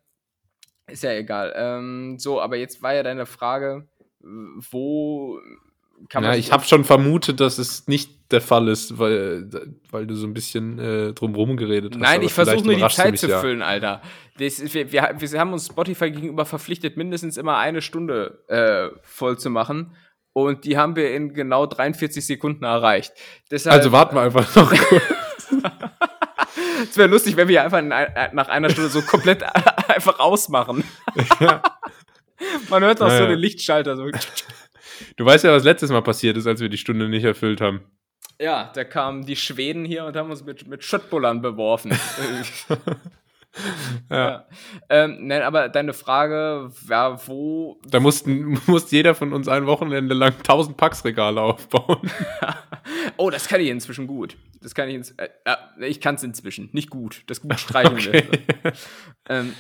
ist ja egal. Ähm, so, aber jetzt war ja deine Frage, wo kann man. Ja, ich habe schon vermutet, dass es nicht der Fall ist, weil, weil du so ein bisschen äh, drumherum geredet hast. Nein, ich versuche nur die Zeit zu ja. füllen, Alter. Das, wir, wir, wir, haben uns Spotify gegenüber verpflichtet, mindestens immer eine Stunde äh, voll zu machen. Und die haben wir in genau 43 Sekunden erreicht. Deshalb, also warten wir einfach noch kurz. <laughs> Es wäre lustig, wenn wir einfach nach einer Stunde so komplett <laughs> einfach ausmachen. Ja. Man hört auch naja. so den Lichtschalter so. Du weißt ja, was letztes Mal passiert ist, als wir die Stunde nicht erfüllt haben. Ja, da kamen die Schweden hier und haben uns mit, mit Schöttbullern beworfen. <laughs> ja. ja. Ähm, nein, aber deine Frage, ja, wo. Da mussten, muss jeder von uns ein Wochenende lang 1000 Packsregale aufbauen. <laughs> oh, das kann ich inzwischen gut. Das kann ich ins, äh, ich kann es inzwischen. Nicht gut. Das gut streichen <laughs> okay. ähm,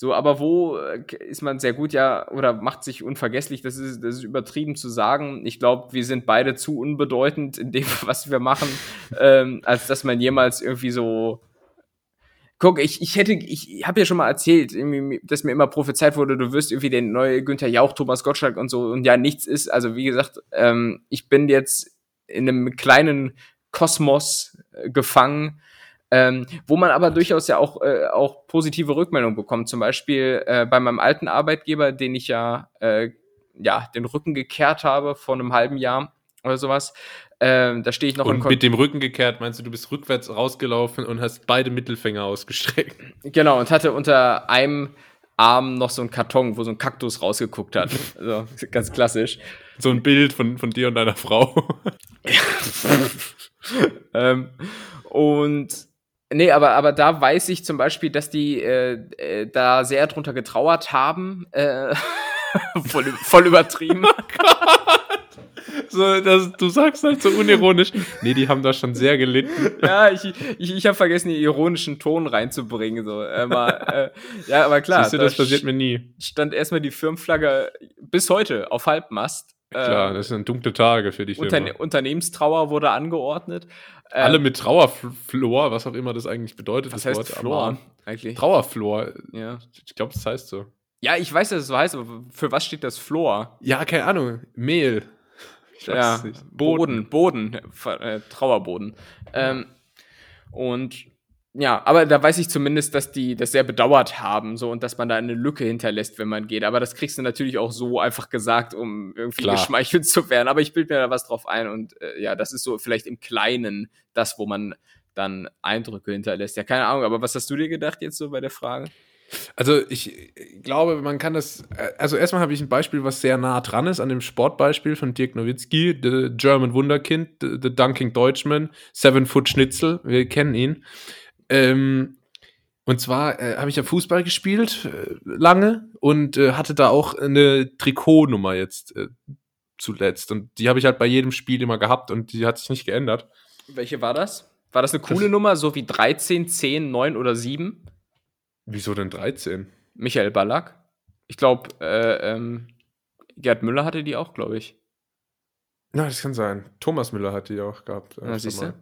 so, aber wo äh, ist man sehr gut, ja, oder macht sich unvergesslich? Das ist, das ist übertrieben zu sagen. Ich glaube, wir sind beide zu unbedeutend in dem, <laughs> was wir machen, ähm, als dass man jemals irgendwie so. Guck, ich, ich hätte, ich habe ja schon mal erzählt, dass mir immer prophezeit wurde, du wirst irgendwie der neue Günther Jauch, Thomas Gottschalk und so, und ja, nichts ist. Also, wie gesagt, ähm, ich bin jetzt in einem kleinen Kosmos äh, gefangen ähm, wo man aber durchaus ja auch, äh, auch positive Rückmeldungen bekommt. Zum Beispiel äh, bei meinem alten Arbeitgeber, den ich ja, äh, ja den Rücken gekehrt habe vor einem halben Jahr oder sowas. Ähm, da stehe ich noch und mit dem Rücken gekehrt meinst du, du bist rückwärts rausgelaufen und hast beide Mittelfinger ausgestreckt. Genau, und hatte unter einem Arm noch so einen Karton, wo so ein Kaktus rausgeguckt hat. <laughs> also, ganz klassisch. So ein Bild von, von dir und deiner Frau. <laughs> ähm, und Nee, aber, aber da weiß ich zum Beispiel, dass die äh, äh, da sehr drunter getrauert haben. Äh, <laughs> voll, voll übertrieben. <laughs> Oh so, das, du sagst halt so unironisch. Nee, die haben da schon sehr gelitten. ja, ich, ich, ich habe vergessen, den ironischen Ton reinzubringen. So. Aber, äh, ja, aber klar. Siehst du, das passiert mir nie. Stand erstmal die Firmenflagge bis heute auf Halbmast. Klar, das sind dunkle Tage für Firma. Unterne Unternehmenstrauer wurde angeordnet. Ähm, Alle mit Trauerflor, was auch immer das eigentlich bedeutet. Was heißt Wort, Flor eigentlich? Trauerflor. Ja. Ich glaube, das heißt so. Ja, ich weiß, dass es so heißt, aber für was steht das Flor? Ja, keine Ahnung. Mehl. Ich weiß ja, nicht. Boden, Boden, Boden äh, Trauerboden. Ähm, und ja, aber da weiß ich zumindest, dass die das sehr bedauert haben, so und dass man da eine Lücke hinterlässt, wenn man geht. Aber das kriegst du natürlich auch so einfach gesagt, um irgendwie Klar. geschmeichelt zu werden. Aber ich bilde mir da was drauf ein und äh, ja, das ist so vielleicht im Kleinen das, wo man dann Eindrücke hinterlässt. Ja, keine Ahnung, aber was hast du dir gedacht jetzt so bei der Frage? Also ich glaube, man kann das, also erstmal habe ich ein Beispiel, was sehr nah dran ist an dem Sportbeispiel von Dirk Nowitzki, The German Wunderkind, The, the Dunking Deutschman, Seven Foot Schnitzel, wir kennen ihn. Ähm, und zwar äh, habe ich ja Fußball gespielt äh, lange und äh, hatte da auch eine Trikotnummer jetzt äh, zuletzt. Und die habe ich halt bei jedem Spiel immer gehabt und die hat sich nicht geändert. Welche war das? War das eine coole das Nummer, so wie 13, 10, 9 oder 7? Wieso denn 13? Michael Ballack. Ich glaube, äh, ähm, Gerd Müller hatte die auch, glaube ich. Na, das kann sein. Thomas Müller hat die auch gehabt. Ja, siehst du?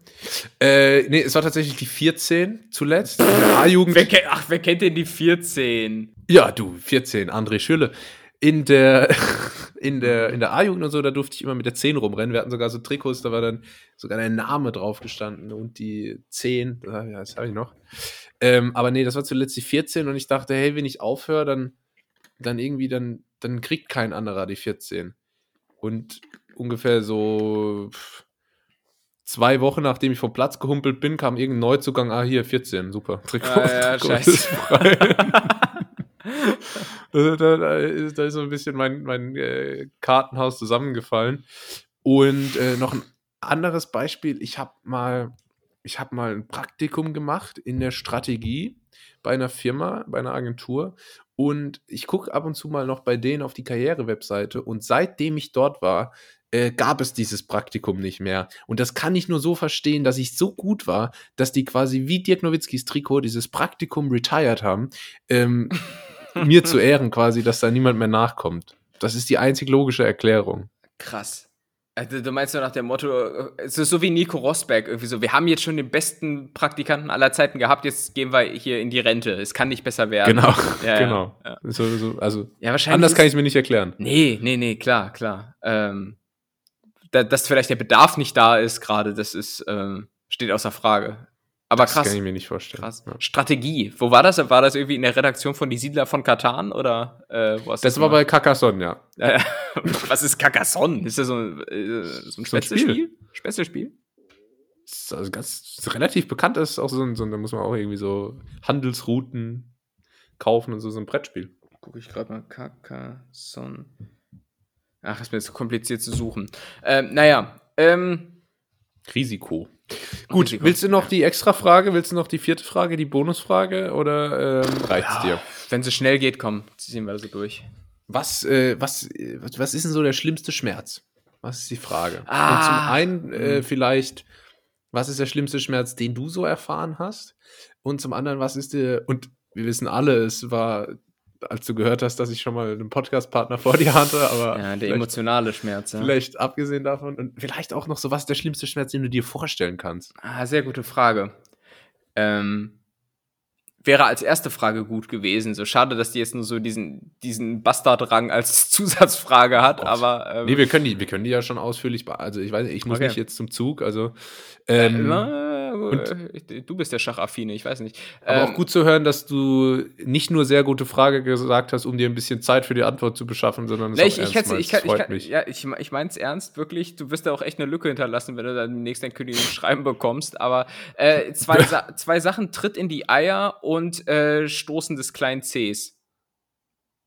Äh, nee, es war tatsächlich die 14 zuletzt. <laughs> A-Jugend. Ach, wer kennt denn die 14? Ja, du, 14, André Schülle. In der, <laughs> in der, in der A-Jugend und so, da durfte ich immer mit der 10 rumrennen. Wir hatten sogar so Trikots, da war dann sogar dein Name drauf gestanden und die 10, ja, das habe ich noch. Ähm, aber nee, das war zuletzt die 14 und ich dachte, hey, wenn ich aufhöre, dann, dann irgendwie, dann, dann kriegt kein anderer die 14. Und ungefähr so zwei Wochen nachdem ich vom Platz gehumpelt bin, kam irgendein Neuzugang, ah, hier, 14, super. Trikot, ah, ja, <laughs> scheiße. ist frei. da, <laughs> da, da, ist, da, ist, so ein bisschen mein, mein äh, Kartenhaus zusammengefallen. Und äh, noch ein anderes Beispiel, ich habe mal, ich habe mal ein Praktikum gemacht in der Strategie bei einer Firma, bei einer Agentur. Und ich gucke ab und zu mal noch bei denen auf die Karriere-Webseite. Und seitdem ich dort war, äh, gab es dieses Praktikum nicht mehr. Und das kann ich nur so verstehen, dass ich so gut war, dass die quasi wie Dirk Nowitzkis Trikot dieses Praktikum retired haben, ähm, <laughs> mir zu Ehren quasi, dass da niemand mehr nachkommt. Das ist die einzig logische Erklärung. Krass. Also, du meinst so nach dem Motto, es ist so wie Nico Rosberg, irgendwie so, wir haben jetzt schon den besten Praktikanten aller Zeiten gehabt, jetzt gehen wir hier in die Rente. Es kann nicht besser werden. Genau, <laughs> ja, genau. Ja. So, so, also, ja, anders kann ich es mir nicht erklären. Nee, nee, nee, klar, klar. Ähm, da, dass vielleicht der Bedarf nicht da ist gerade, das ist, ähm, steht außer Frage. Aber das krass. kann ich mir nicht vorstellen. Krass. Ja. Strategie. Wo war das? War das irgendwie in der Redaktion von Die Siedler von Katan oder äh, wo hast Das, das war bei Carcassonne, ja. <laughs> Was ist Carcassonne? Ist das so ein, äh, so ein Spätzlespiel? Spätzlespiel? Also ganz relativ bekannt ist auch so ein, so ein, da muss man auch irgendwie so Handelsrouten kaufen und so, so ein Brettspiel. Gucke ich gerade mal. Carcassonne. Ach, ist mir jetzt kompliziert zu suchen. Ähm, naja, ähm. Risiko. Gut, Risiko. willst du noch die extra Frage? Willst du noch die vierte Frage, die Bonusfrage oder ähm, reicht's ja, dir? Wenn es schnell geht, komm, ziehen wir so durch. Was, äh, was, was ist denn so der schlimmste Schmerz? Was ist die Frage? Ah. Und zum einen äh, hm. vielleicht, was ist der schlimmste Schmerz, den du so erfahren hast? Und zum anderen, was ist der, und wir wissen alle, es war als du gehört hast, dass ich schon mal einen Podcast-Partner vor dir hatte, aber. Ja, der emotionale Schmerz, ja. Vielleicht abgesehen davon und vielleicht auch noch so, was der schlimmste Schmerz, den du dir vorstellen kannst? Ah, sehr gute Frage. Ähm, wäre als erste Frage gut gewesen. So schade, dass die jetzt nur so diesen, diesen Bastardrang als <laughs> Zusatzfrage hat, oh. aber. Ähm, nee, wir können die, wir können die ja schon ausführlich, also ich weiß nicht, ich muss okay. nicht jetzt zum Zug, also. Ähm, äh, und, du bist der Schachaffine, ich weiß nicht. Aber ähm, auch gut zu hören, dass du nicht nur sehr gute Frage gesagt hast, um dir ein bisschen Zeit für die Antwort zu beschaffen, sondern es ich, ich, ich, ich, kann, freut mich. Ja, ich, ich meine es ernst, wirklich. Du wirst da auch echt eine Lücke hinterlassen, wenn du dann demnächst dein Kündigungsschreiben bekommst. Aber äh, zwei, Sa <laughs> zwei Sachen, Tritt in die Eier und äh, Stoßen des kleinen Cs.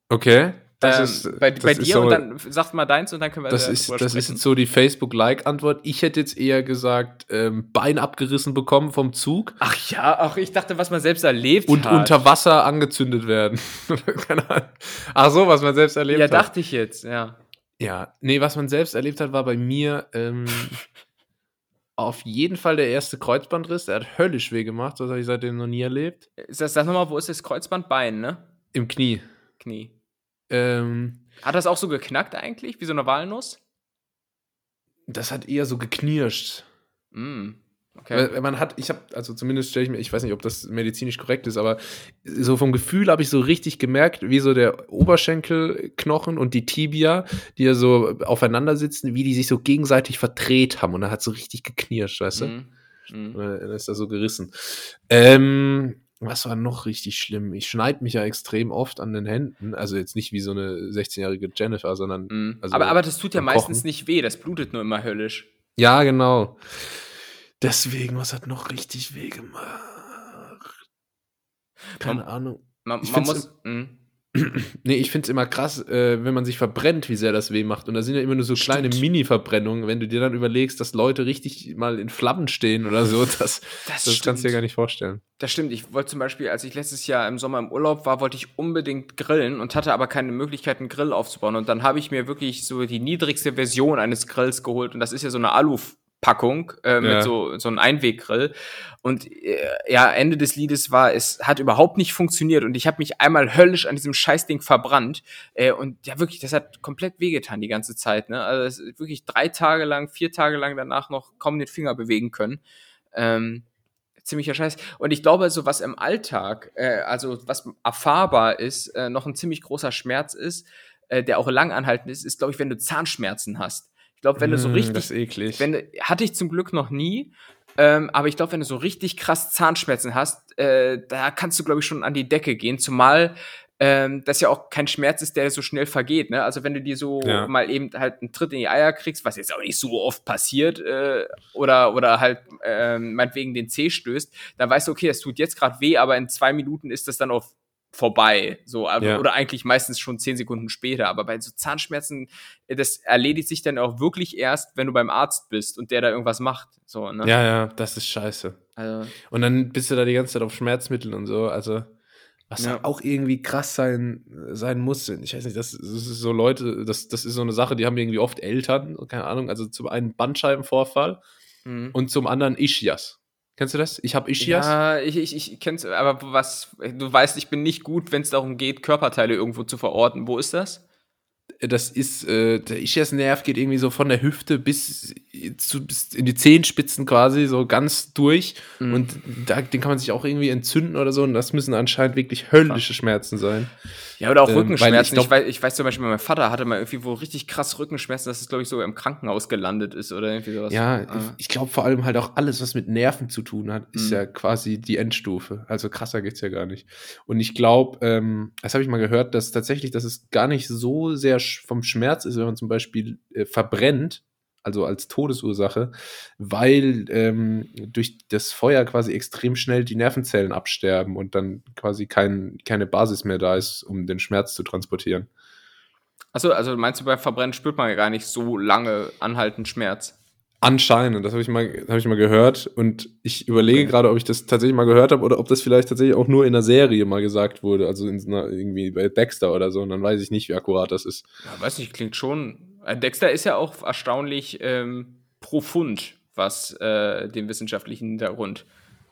Okay. Das ähm, ist, bei, das bei dir so, und dann sagst mal deins und dann können wir Das, ist, das ist jetzt so die Facebook-Like-Antwort. Ich hätte jetzt eher gesagt, ähm, Bein abgerissen bekommen vom Zug. Ach ja, ach, ich dachte, was man selbst erlebt und hat. Und unter Wasser angezündet werden. <laughs> ach so, was man selbst erlebt ja, hat. Ja, dachte ich jetzt, ja. Ja, nee, was man selbst erlebt hat, war bei mir ähm, <laughs> auf jeden Fall der erste Kreuzbandriss. Der hat höllisch weh gemacht. Das habe ich seitdem noch nie erlebt. Sag nochmal, wo ist das Kreuzbandbein, ne? Im Knie. Knie. Ähm, hat das auch so geknackt eigentlich, wie so eine Walnuss? Das hat eher so geknirscht. Mm, okay. Man hat, ich habe, also zumindest stelle ich mir, ich weiß nicht, ob das medizinisch korrekt ist, aber so vom Gefühl habe ich so richtig gemerkt, wie so der Oberschenkelknochen und die Tibia, die ja so aufeinander sitzen, wie die sich so gegenseitig verdreht haben und dann hat so richtig geknirscht, weißt du? Mm, mm. Dann ist da so gerissen. Ähm, was war noch richtig schlimm? Ich schneide mich ja extrem oft an den Händen. Also jetzt nicht wie so eine 16-jährige Jennifer, sondern. Mhm. Also aber, aber das tut ja meistens Kochen. nicht weh, das blutet nur immer höllisch. Ja, genau. Deswegen, was hat noch richtig weh gemacht? Keine man, Ahnung. Man, man muss. Mh. <clears throat> Nee, ich finde es immer krass, äh, wenn man sich verbrennt, wie sehr das weh macht. Und da sind ja immer nur so Stimmt. kleine Mini-Verbrennungen. Wenn du dir dann überlegst, dass Leute richtig mal in Flammen stehen oder so, das, das, das kannst du dir gar nicht vorstellen. Das stimmt. Ich wollte zum Beispiel, als ich letztes Jahr im Sommer im Urlaub war, wollte ich unbedingt grillen und hatte aber keine Möglichkeit, einen Grill aufzubauen. Und dann habe ich mir wirklich so die niedrigste Version eines Grills geholt. Und das ist ja so eine Alu Packung äh, mit ja. so so einem Einweggrill. Und äh, ja Ende des Liedes war es hat überhaupt nicht funktioniert. Und ich habe mich einmal höllisch an diesem Scheißding verbrannt. Äh, und ja wirklich das hat komplett wehgetan die ganze Zeit ne? Also wirklich drei Tage lang vier Tage lang danach noch kaum den Finger bewegen können. Ähm, ziemlicher Scheiß. Und ich glaube so was im Alltag äh, also was erfahrbar ist äh, noch ein ziemlich großer Schmerz ist äh, der auch lang anhaltend ist ist glaube ich wenn du Zahnschmerzen hast ich glaube, wenn du so mm, richtig. Das ist eklig. Wenn, hatte ich zum Glück noch nie. Ähm, aber ich glaube, wenn du so richtig krass Zahnschmerzen hast, äh, da kannst du, glaube ich, schon an die Decke gehen. Zumal ähm, das ja auch kein Schmerz ist, der so schnell vergeht. Ne? Also wenn du dir so ja. mal eben halt einen Tritt in die Eier kriegst, was jetzt auch nicht so oft passiert, äh, oder, oder halt äh, meinetwegen den Zeh stößt, dann weißt du, okay, das tut jetzt gerade weh, aber in zwei Minuten ist das dann auf vorbei. So, ja. oder eigentlich meistens schon zehn Sekunden später. Aber bei so Zahnschmerzen, äh, das erledigt sich dann auch wirklich erst, wenn du beim Arzt bist und der da irgendwas macht. So, ne? Ja, ja, das ist scheiße. Also, und dann bist du da die ganze Zeit auf Schmerzmitteln und so. Also, was ja. auch irgendwie krass sein, sein muss. Ich weiß nicht, das, das ist so Leute, das, das ist so eine Sache, die haben irgendwie oft Eltern, keine Ahnung, also zum einen Bandscheibenvorfall mhm. und zum anderen Ischias. Kennst du das? Ich habe Ischias. Ja, ich, ich, ich kenn's, aber was, du weißt, ich bin nicht gut, wenn es darum geht, Körperteile irgendwo zu verorten. Wo ist das? Das ist, äh, der Ischias-Nerv geht irgendwie so von der Hüfte bis, zu, bis in die Zehenspitzen quasi, so ganz durch. Mhm. Und da, den kann man sich auch irgendwie entzünden oder so. Und das müssen anscheinend wirklich höllische Schmerzen sein. Ja, oder auch ähm, Rückenschmerzen. Ich, ich, weiß, ich weiß zum Beispiel, mein Vater hatte mal irgendwie wo richtig krass Rückenschmerzen, dass es, glaube ich, so im Krankenhaus gelandet ist oder irgendwie sowas. Ja, ah. ich glaube vor allem halt auch alles, was mit Nerven zu tun hat, ist mhm. ja quasi die Endstufe. Also krasser geht's ja gar nicht. Und ich glaube, ähm, das habe ich mal gehört, dass tatsächlich, dass es gar nicht so sehr vom Schmerz ist, wenn man zum Beispiel äh, verbrennt, also als Todesursache, weil ähm, durch das Feuer quasi extrem schnell die Nervenzellen absterben und dann quasi kein, keine Basis mehr da ist, um den Schmerz zu transportieren. Achso, also meinst du, beim Verbrennen spürt man ja gar nicht so lange anhaltend Schmerz? Anscheinend, das habe ich, mal, hab ich mal gehört und ich überlege okay. gerade, ob ich das tatsächlich mal gehört habe oder ob das vielleicht tatsächlich auch nur in einer Serie mal gesagt wurde, also in einer, irgendwie bei Dexter oder so und dann weiß ich nicht, wie akkurat das ist. Ja, weiß nicht, klingt schon. Äh, Dexter ist ja auch erstaunlich ähm, profund, was äh, den wissenschaftlichen Hintergrund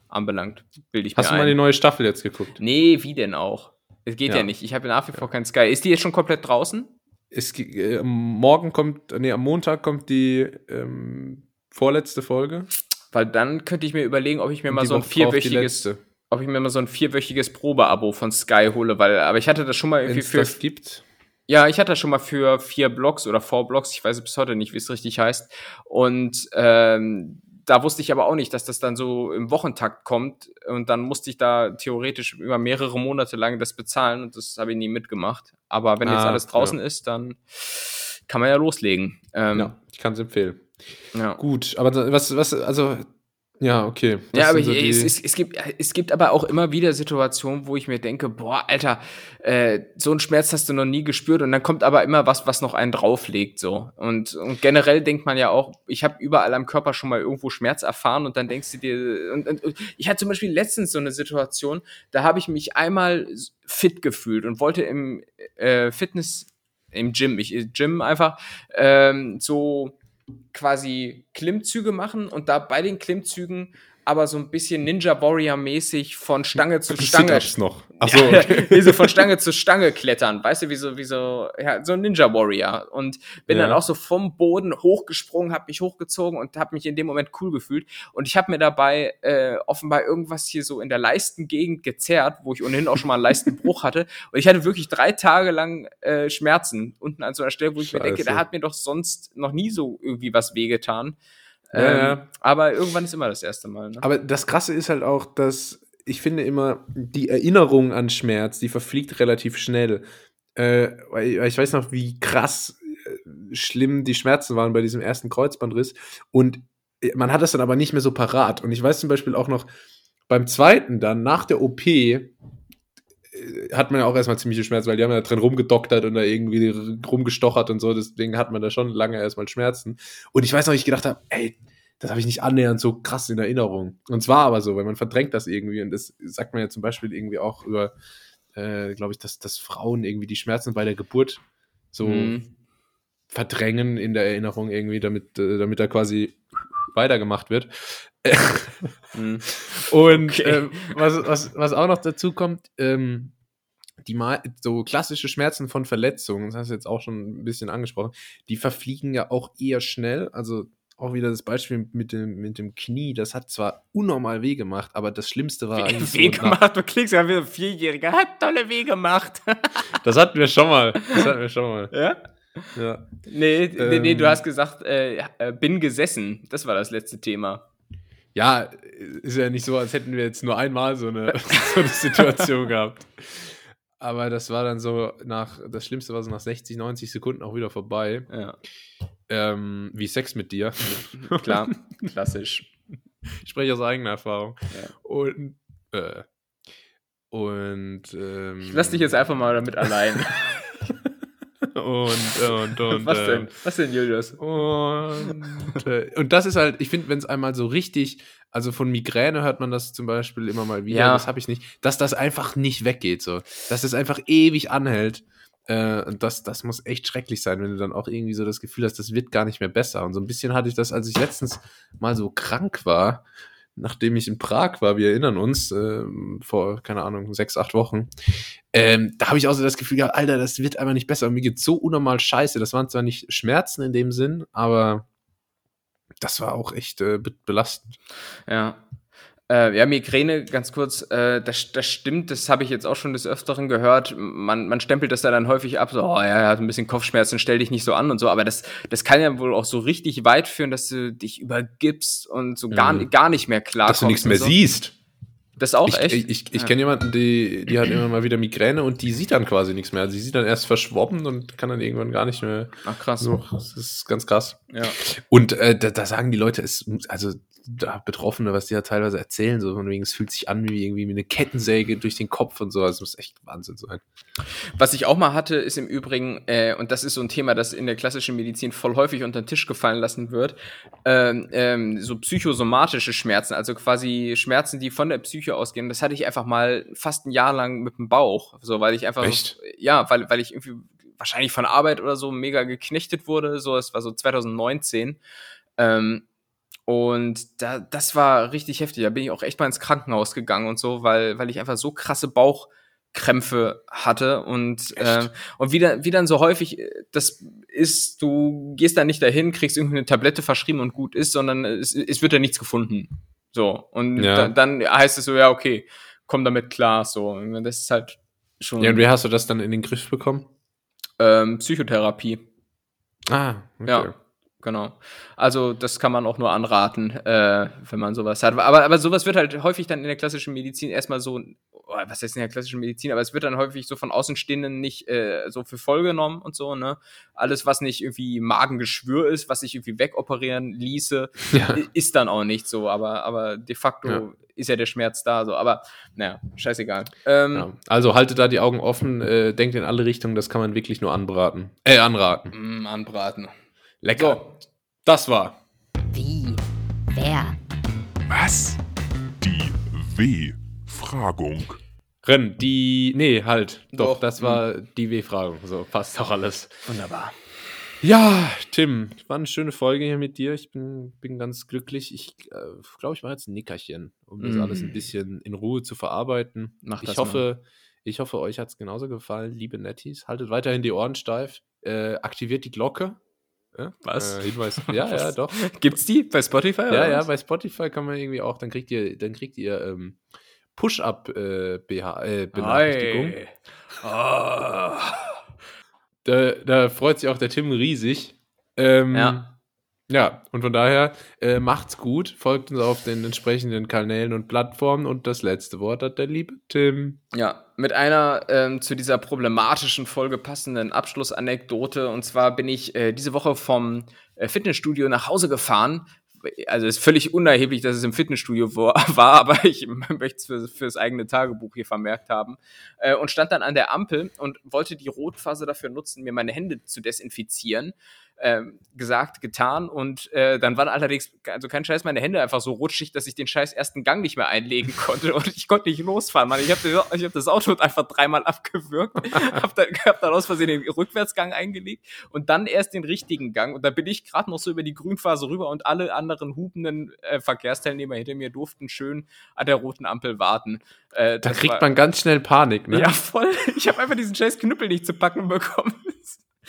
anbelangt, bilde ich Hast du mal die neue Staffel jetzt geguckt? Nee, wie denn auch? Es geht ja, ja nicht. Ich habe nach wie vor kein Sky. Ist die jetzt schon komplett draußen? Es, äh, morgen kommt, nee, am Montag kommt die ähm, vorletzte Folge. Weil dann könnte ich mir überlegen, ob ich mir mal so ein vierwöchiges, ob ich mir mal so ein vierwöchiges Probeabo von Sky hole, weil, aber ich hatte das schon mal irgendwie Wenn's für. Das gibt. Ja, ich hatte das schon mal für vier Blogs oder four Blogs, ich weiß bis heute nicht, wie es richtig heißt. Und ähm, da wusste ich aber auch nicht, dass das dann so im Wochentakt kommt und dann musste ich da theoretisch über mehrere Monate lang das bezahlen und das habe ich nie mitgemacht. Aber wenn ah, jetzt alles draußen ja. ist, dann kann man ja loslegen. Ähm, ja, ich kann es empfehlen. Ja. Gut, aber was, was, also ja, okay. Das ja, aber so es, es, es, gibt, es gibt aber auch immer wieder Situationen, wo ich mir denke, boah, Alter, äh, so einen Schmerz hast du noch nie gespürt und dann kommt aber immer was, was noch einen drauflegt, so. Und, und generell denkt man ja auch, ich habe überall am Körper schon mal irgendwo Schmerz erfahren und dann denkst du dir, und, und, und ich hatte zum Beispiel letztens so eine Situation, da habe ich mich einmal fit gefühlt und wollte im äh, Fitness, im Gym, ich Gym einfach, ähm, so quasi Klimmzüge machen und da bei den Klimmzügen aber so ein bisschen Ninja Warrior mäßig von Stange zu Stange. noch. Ach so, okay. <laughs> wie so von Stange zu Stange klettern, weißt du, wie so wie so ja, so ein Ninja Warrior und bin ja. dann auch so vom Boden hochgesprungen, habe mich hochgezogen und habe mich in dem Moment cool gefühlt und ich habe mir dabei äh, offenbar irgendwas hier so in der Leistengegend gezerrt, wo ich ohnehin auch schon mal einen Leistenbruch hatte und ich hatte wirklich drei Tage lang äh, Schmerzen unten an so einer Stelle, wo ich Scheiße. mir denke, da hat mir doch sonst noch nie so irgendwie was wehgetan. Ja, ähm, aber irgendwann ist immer das erste Mal. Ne? Aber das Krasse ist halt auch, dass ich finde immer, die Erinnerung an Schmerz, die verfliegt relativ schnell. Äh, ich weiß noch, wie krass äh, schlimm die Schmerzen waren bei diesem ersten Kreuzbandriss. Und äh, man hat das dann aber nicht mehr so parat. Und ich weiß zum Beispiel auch noch, beim zweiten dann, nach der OP, hat man ja auch erstmal ziemliche Schmerzen, weil die haben ja drin rumgedoktert und da irgendwie rumgestochert und so. Deswegen hat man da schon lange erstmal Schmerzen. Und ich weiß noch, ich gedacht habe, ey, das habe ich nicht annähernd so krass in Erinnerung. Und zwar aber so, weil man verdrängt das irgendwie. Und das sagt man ja zum Beispiel irgendwie auch über, äh, glaube ich, dass, dass Frauen irgendwie die Schmerzen bei der Geburt so mhm. verdrängen in der Erinnerung irgendwie, damit, äh, damit da quasi weitergemacht wird. mhm. <laughs> Und okay. äh, was, was, was auch noch dazu kommt, ähm, die mal so klassische Schmerzen von Verletzungen, das hast du jetzt auch schon ein bisschen angesprochen, die verfliegen ja auch eher schnell. Also auch wieder das Beispiel mit dem, mit dem Knie, das hat zwar unnormal weh gemacht, aber das Schlimmste war eigentlich. Weh so gemacht, du klingst ja wie ein Vierjähriger, hat tolle Weh gemacht. das hatten wir schon mal. Das hatten wir schon mal. Ja? Ja. Nee, ähm, nee, du ähm. hast gesagt, äh, äh, bin gesessen. Das war das letzte Thema. Ja, ist ja nicht so, als hätten wir jetzt nur einmal so eine, <laughs> so eine Situation gehabt. Aber das war dann so nach, das Schlimmste war so nach 60, 90 Sekunden auch wieder vorbei. Ja. Ähm, wie Sex mit dir. <laughs> Klar, klassisch. <laughs> Ich spreche aus eigener Erfahrung. Ja. Und, äh, und ähm, ich lass dich jetzt einfach mal damit allein. Und, und, <laughs> und. Was denn? Äh, Was denn, Julius? Und, äh, und das ist halt, ich finde, wenn es einmal so richtig, also von Migräne hört man das zum Beispiel immer mal wieder, ja. das habe ich nicht, dass das einfach nicht weggeht, so. Dass es einfach ewig anhält. Äh, und das, das muss echt schrecklich sein, wenn du dann auch irgendwie so das Gefühl hast, das wird gar nicht mehr besser. Und so ein bisschen hatte ich das, als ich letztens mal so krank war, nachdem ich in Prag war, wir erinnern uns, äh, vor, keine Ahnung, sechs, acht Wochen, ähm, da habe ich auch so das Gefühl gehabt, Alter, das wird einfach nicht besser. Und mir geht so unnormal scheiße. Das waren zwar nicht Schmerzen in dem Sinn, aber das war auch echt äh, belastend. Ja. Äh, ja, Migräne, ganz kurz, äh, das, das stimmt, das habe ich jetzt auch schon des Öfteren gehört. Man, man stempelt das da dann häufig ab, so, oh ja, er hat ein bisschen Kopfschmerzen, stell dich nicht so an und so, aber das, das kann ja wohl auch so richtig weit führen, dass du dich übergibst und so gar, mhm. gar nicht mehr klar Dass du nichts mehr so. siehst. Das auch ich, echt? Ich, ich, ich ja. kenne jemanden, die, die hat immer mal wieder Migräne und die sieht dann quasi nichts mehr. Sie sieht dann erst verschwommen und kann dann irgendwann gar nicht mehr. Ach krass. So, das ist ganz krass. Ja. Und äh, da, da sagen die Leute, es, also da Betroffene, was die ja teilweise erzählen, so von wegen, es fühlt sich an wie irgendwie wie eine Kettensäge durch den Kopf und so. Also, es muss echt Wahnsinn sein. Was ich auch mal hatte, ist im Übrigen, äh, und das ist so ein Thema, das in der klassischen Medizin voll häufig unter den Tisch gefallen lassen wird, ähm, ähm, so psychosomatische Schmerzen, also quasi Schmerzen, die von der Psyche ausgehen. Das hatte ich einfach mal fast ein Jahr lang mit dem Bauch, so weil ich einfach, echt? So, ja, weil weil ich irgendwie wahrscheinlich von Arbeit oder so mega geknechtet wurde. So, es war so 2019. Ähm, und da, das war richtig heftig. Da bin ich auch echt mal ins Krankenhaus gegangen und so, weil, weil ich einfach so krasse Bauchkrämpfe hatte und, äh, und wie, dann, wie dann so häufig äh, das ist, du gehst da nicht dahin, kriegst irgendwie eine Tablette verschrieben und gut ist, sondern es, es wird da nichts gefunden. So. Und ja. da, dann heißt es so, ja, okay, komm damit klar. So. Das ist halt schon. Ja, und wie hast du das dann in den Griff bekommen? Ähm, Psychotherapie. Ah, okay. Ja. Genau. Also das kann man auch nur anraten, äh, wenn man sowas hat. Aber, aber sowas wird halt häufig dann in der klassischen Medizin erstmal so, oh, was heißt in der klassischen Medizin, aber es wird dann häufig so von Außenstehenden nicht äh, so für voll genommen und so, ne? Alles, was nicht irgendwie Magengeschwür ist, was sich irgendwie wegoperieren ließe, <laughs> ja. ist dann auch nicht so. Aber, aber de facto ja. ist ja der Schmerz da so. Aber naja, scheißegal. Ähm, ja. Also haltet da die Augen offen, äh, denkt in alle Richtungen, das kann man wirklich nur anbraten. Äh, anraten. Mm, anbraten. Lecker. So, das war. Wie? Wer? Was? Die W-Fragung. Renn, die. Nee, halt. Doch, Doch. das war die W-Fragung. So, passt doch alles. Wunderbar. Ja, Tim, war eine schöne Folge hier mit dir. Ich bin, bin ganz glücklich. Ich äh, glaube, ich war jetzt ein Nickerchen, um das mm. alles ein bisschen in Ruhe zu verarbeiten. Mach ich hoffe, mal. ich hoffe, euch hat es genauso gefallen, liebe Netties. Haltet weiterhin die Ohren steif. Äh, aktiviert die Glocke? Was? Äh, Hinweis. <laughs> Ja, ja, doch. Gibt's die bei Spotify? Ja, ja, bei Spotify kann man irgendwie auch, dann kriegt ihr, dann kriegt ihr ähm, Push-Up äh, äh, Benachrichtigung. Oh. Da, da freut sich auch der Tim riesig. Ähm, ja. Ja, und von daher äh, macht's gut, folgt uns auf den entsprechenden Kanälen und Plattformen und das letzte Wort hat der liebe Tim. Ja, mit einer ähm, zu dieser problematischen Folge passenden Abschlussanekdote. Und zwar bin ich äh, diese Woche vom äh, Fitnessstudio nach Hause gefahren, also ist völlig unerheblich, dass es im Fitnessstudio <laughs> war, aber ich <laughs> möchte es für, für das eigene Tagebuch hier vermerkt haben. Äh, und stand dann an der Ampel und wollte die Rotphase dafür nutzen, mir meine Hände zu desinfizieren ähm, gesagt, getan und äh, dann waren allerdings, also kein Scheiß, meine Hände einfach so rutschig, dass ich den scheiß ersten Gang nicht mehr einlegen <laughs> konnte und ich konnte nicht losfahren, Mann. Ich habe ich hab das Auto <laughs> einfach dreimal abgewürgt, <laughs> habe dann, hab dann aus Versehen den Rückwärtsgang eingelegt und dann erst den richtigen Gang und da bin ich gerade noch so über die Grünphase rüber und alle anderen hupenden äh, Verkehrsteilnehmer hinter mir durften schön an der roten Ampel warten. Äh, da kriegt war, man ganz schnell Panik, ne? Ja, voll. Ich habe einfach diesen scheiß Knüppel nicht zu packen bekommen.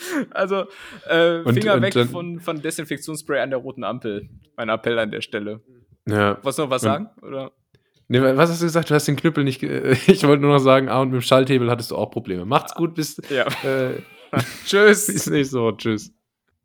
<laughs> Also äh, Finger und, weg und von, von Desinfektionsspray an der roten Ampel. Mein Appell an der Stelle. Ja. Wolltest du noch was sagen? Oder? Nee, was hast du gesagt? Du hast den Knüppel nicht. <laughs> ich wollte nur noch sagen, ah, und mit dem Schalthebel hattest du auch Probleme. Macht's gut, bis. Ja. Äh, <laughs> tschüss. Bis nächste Woche. Tschüss.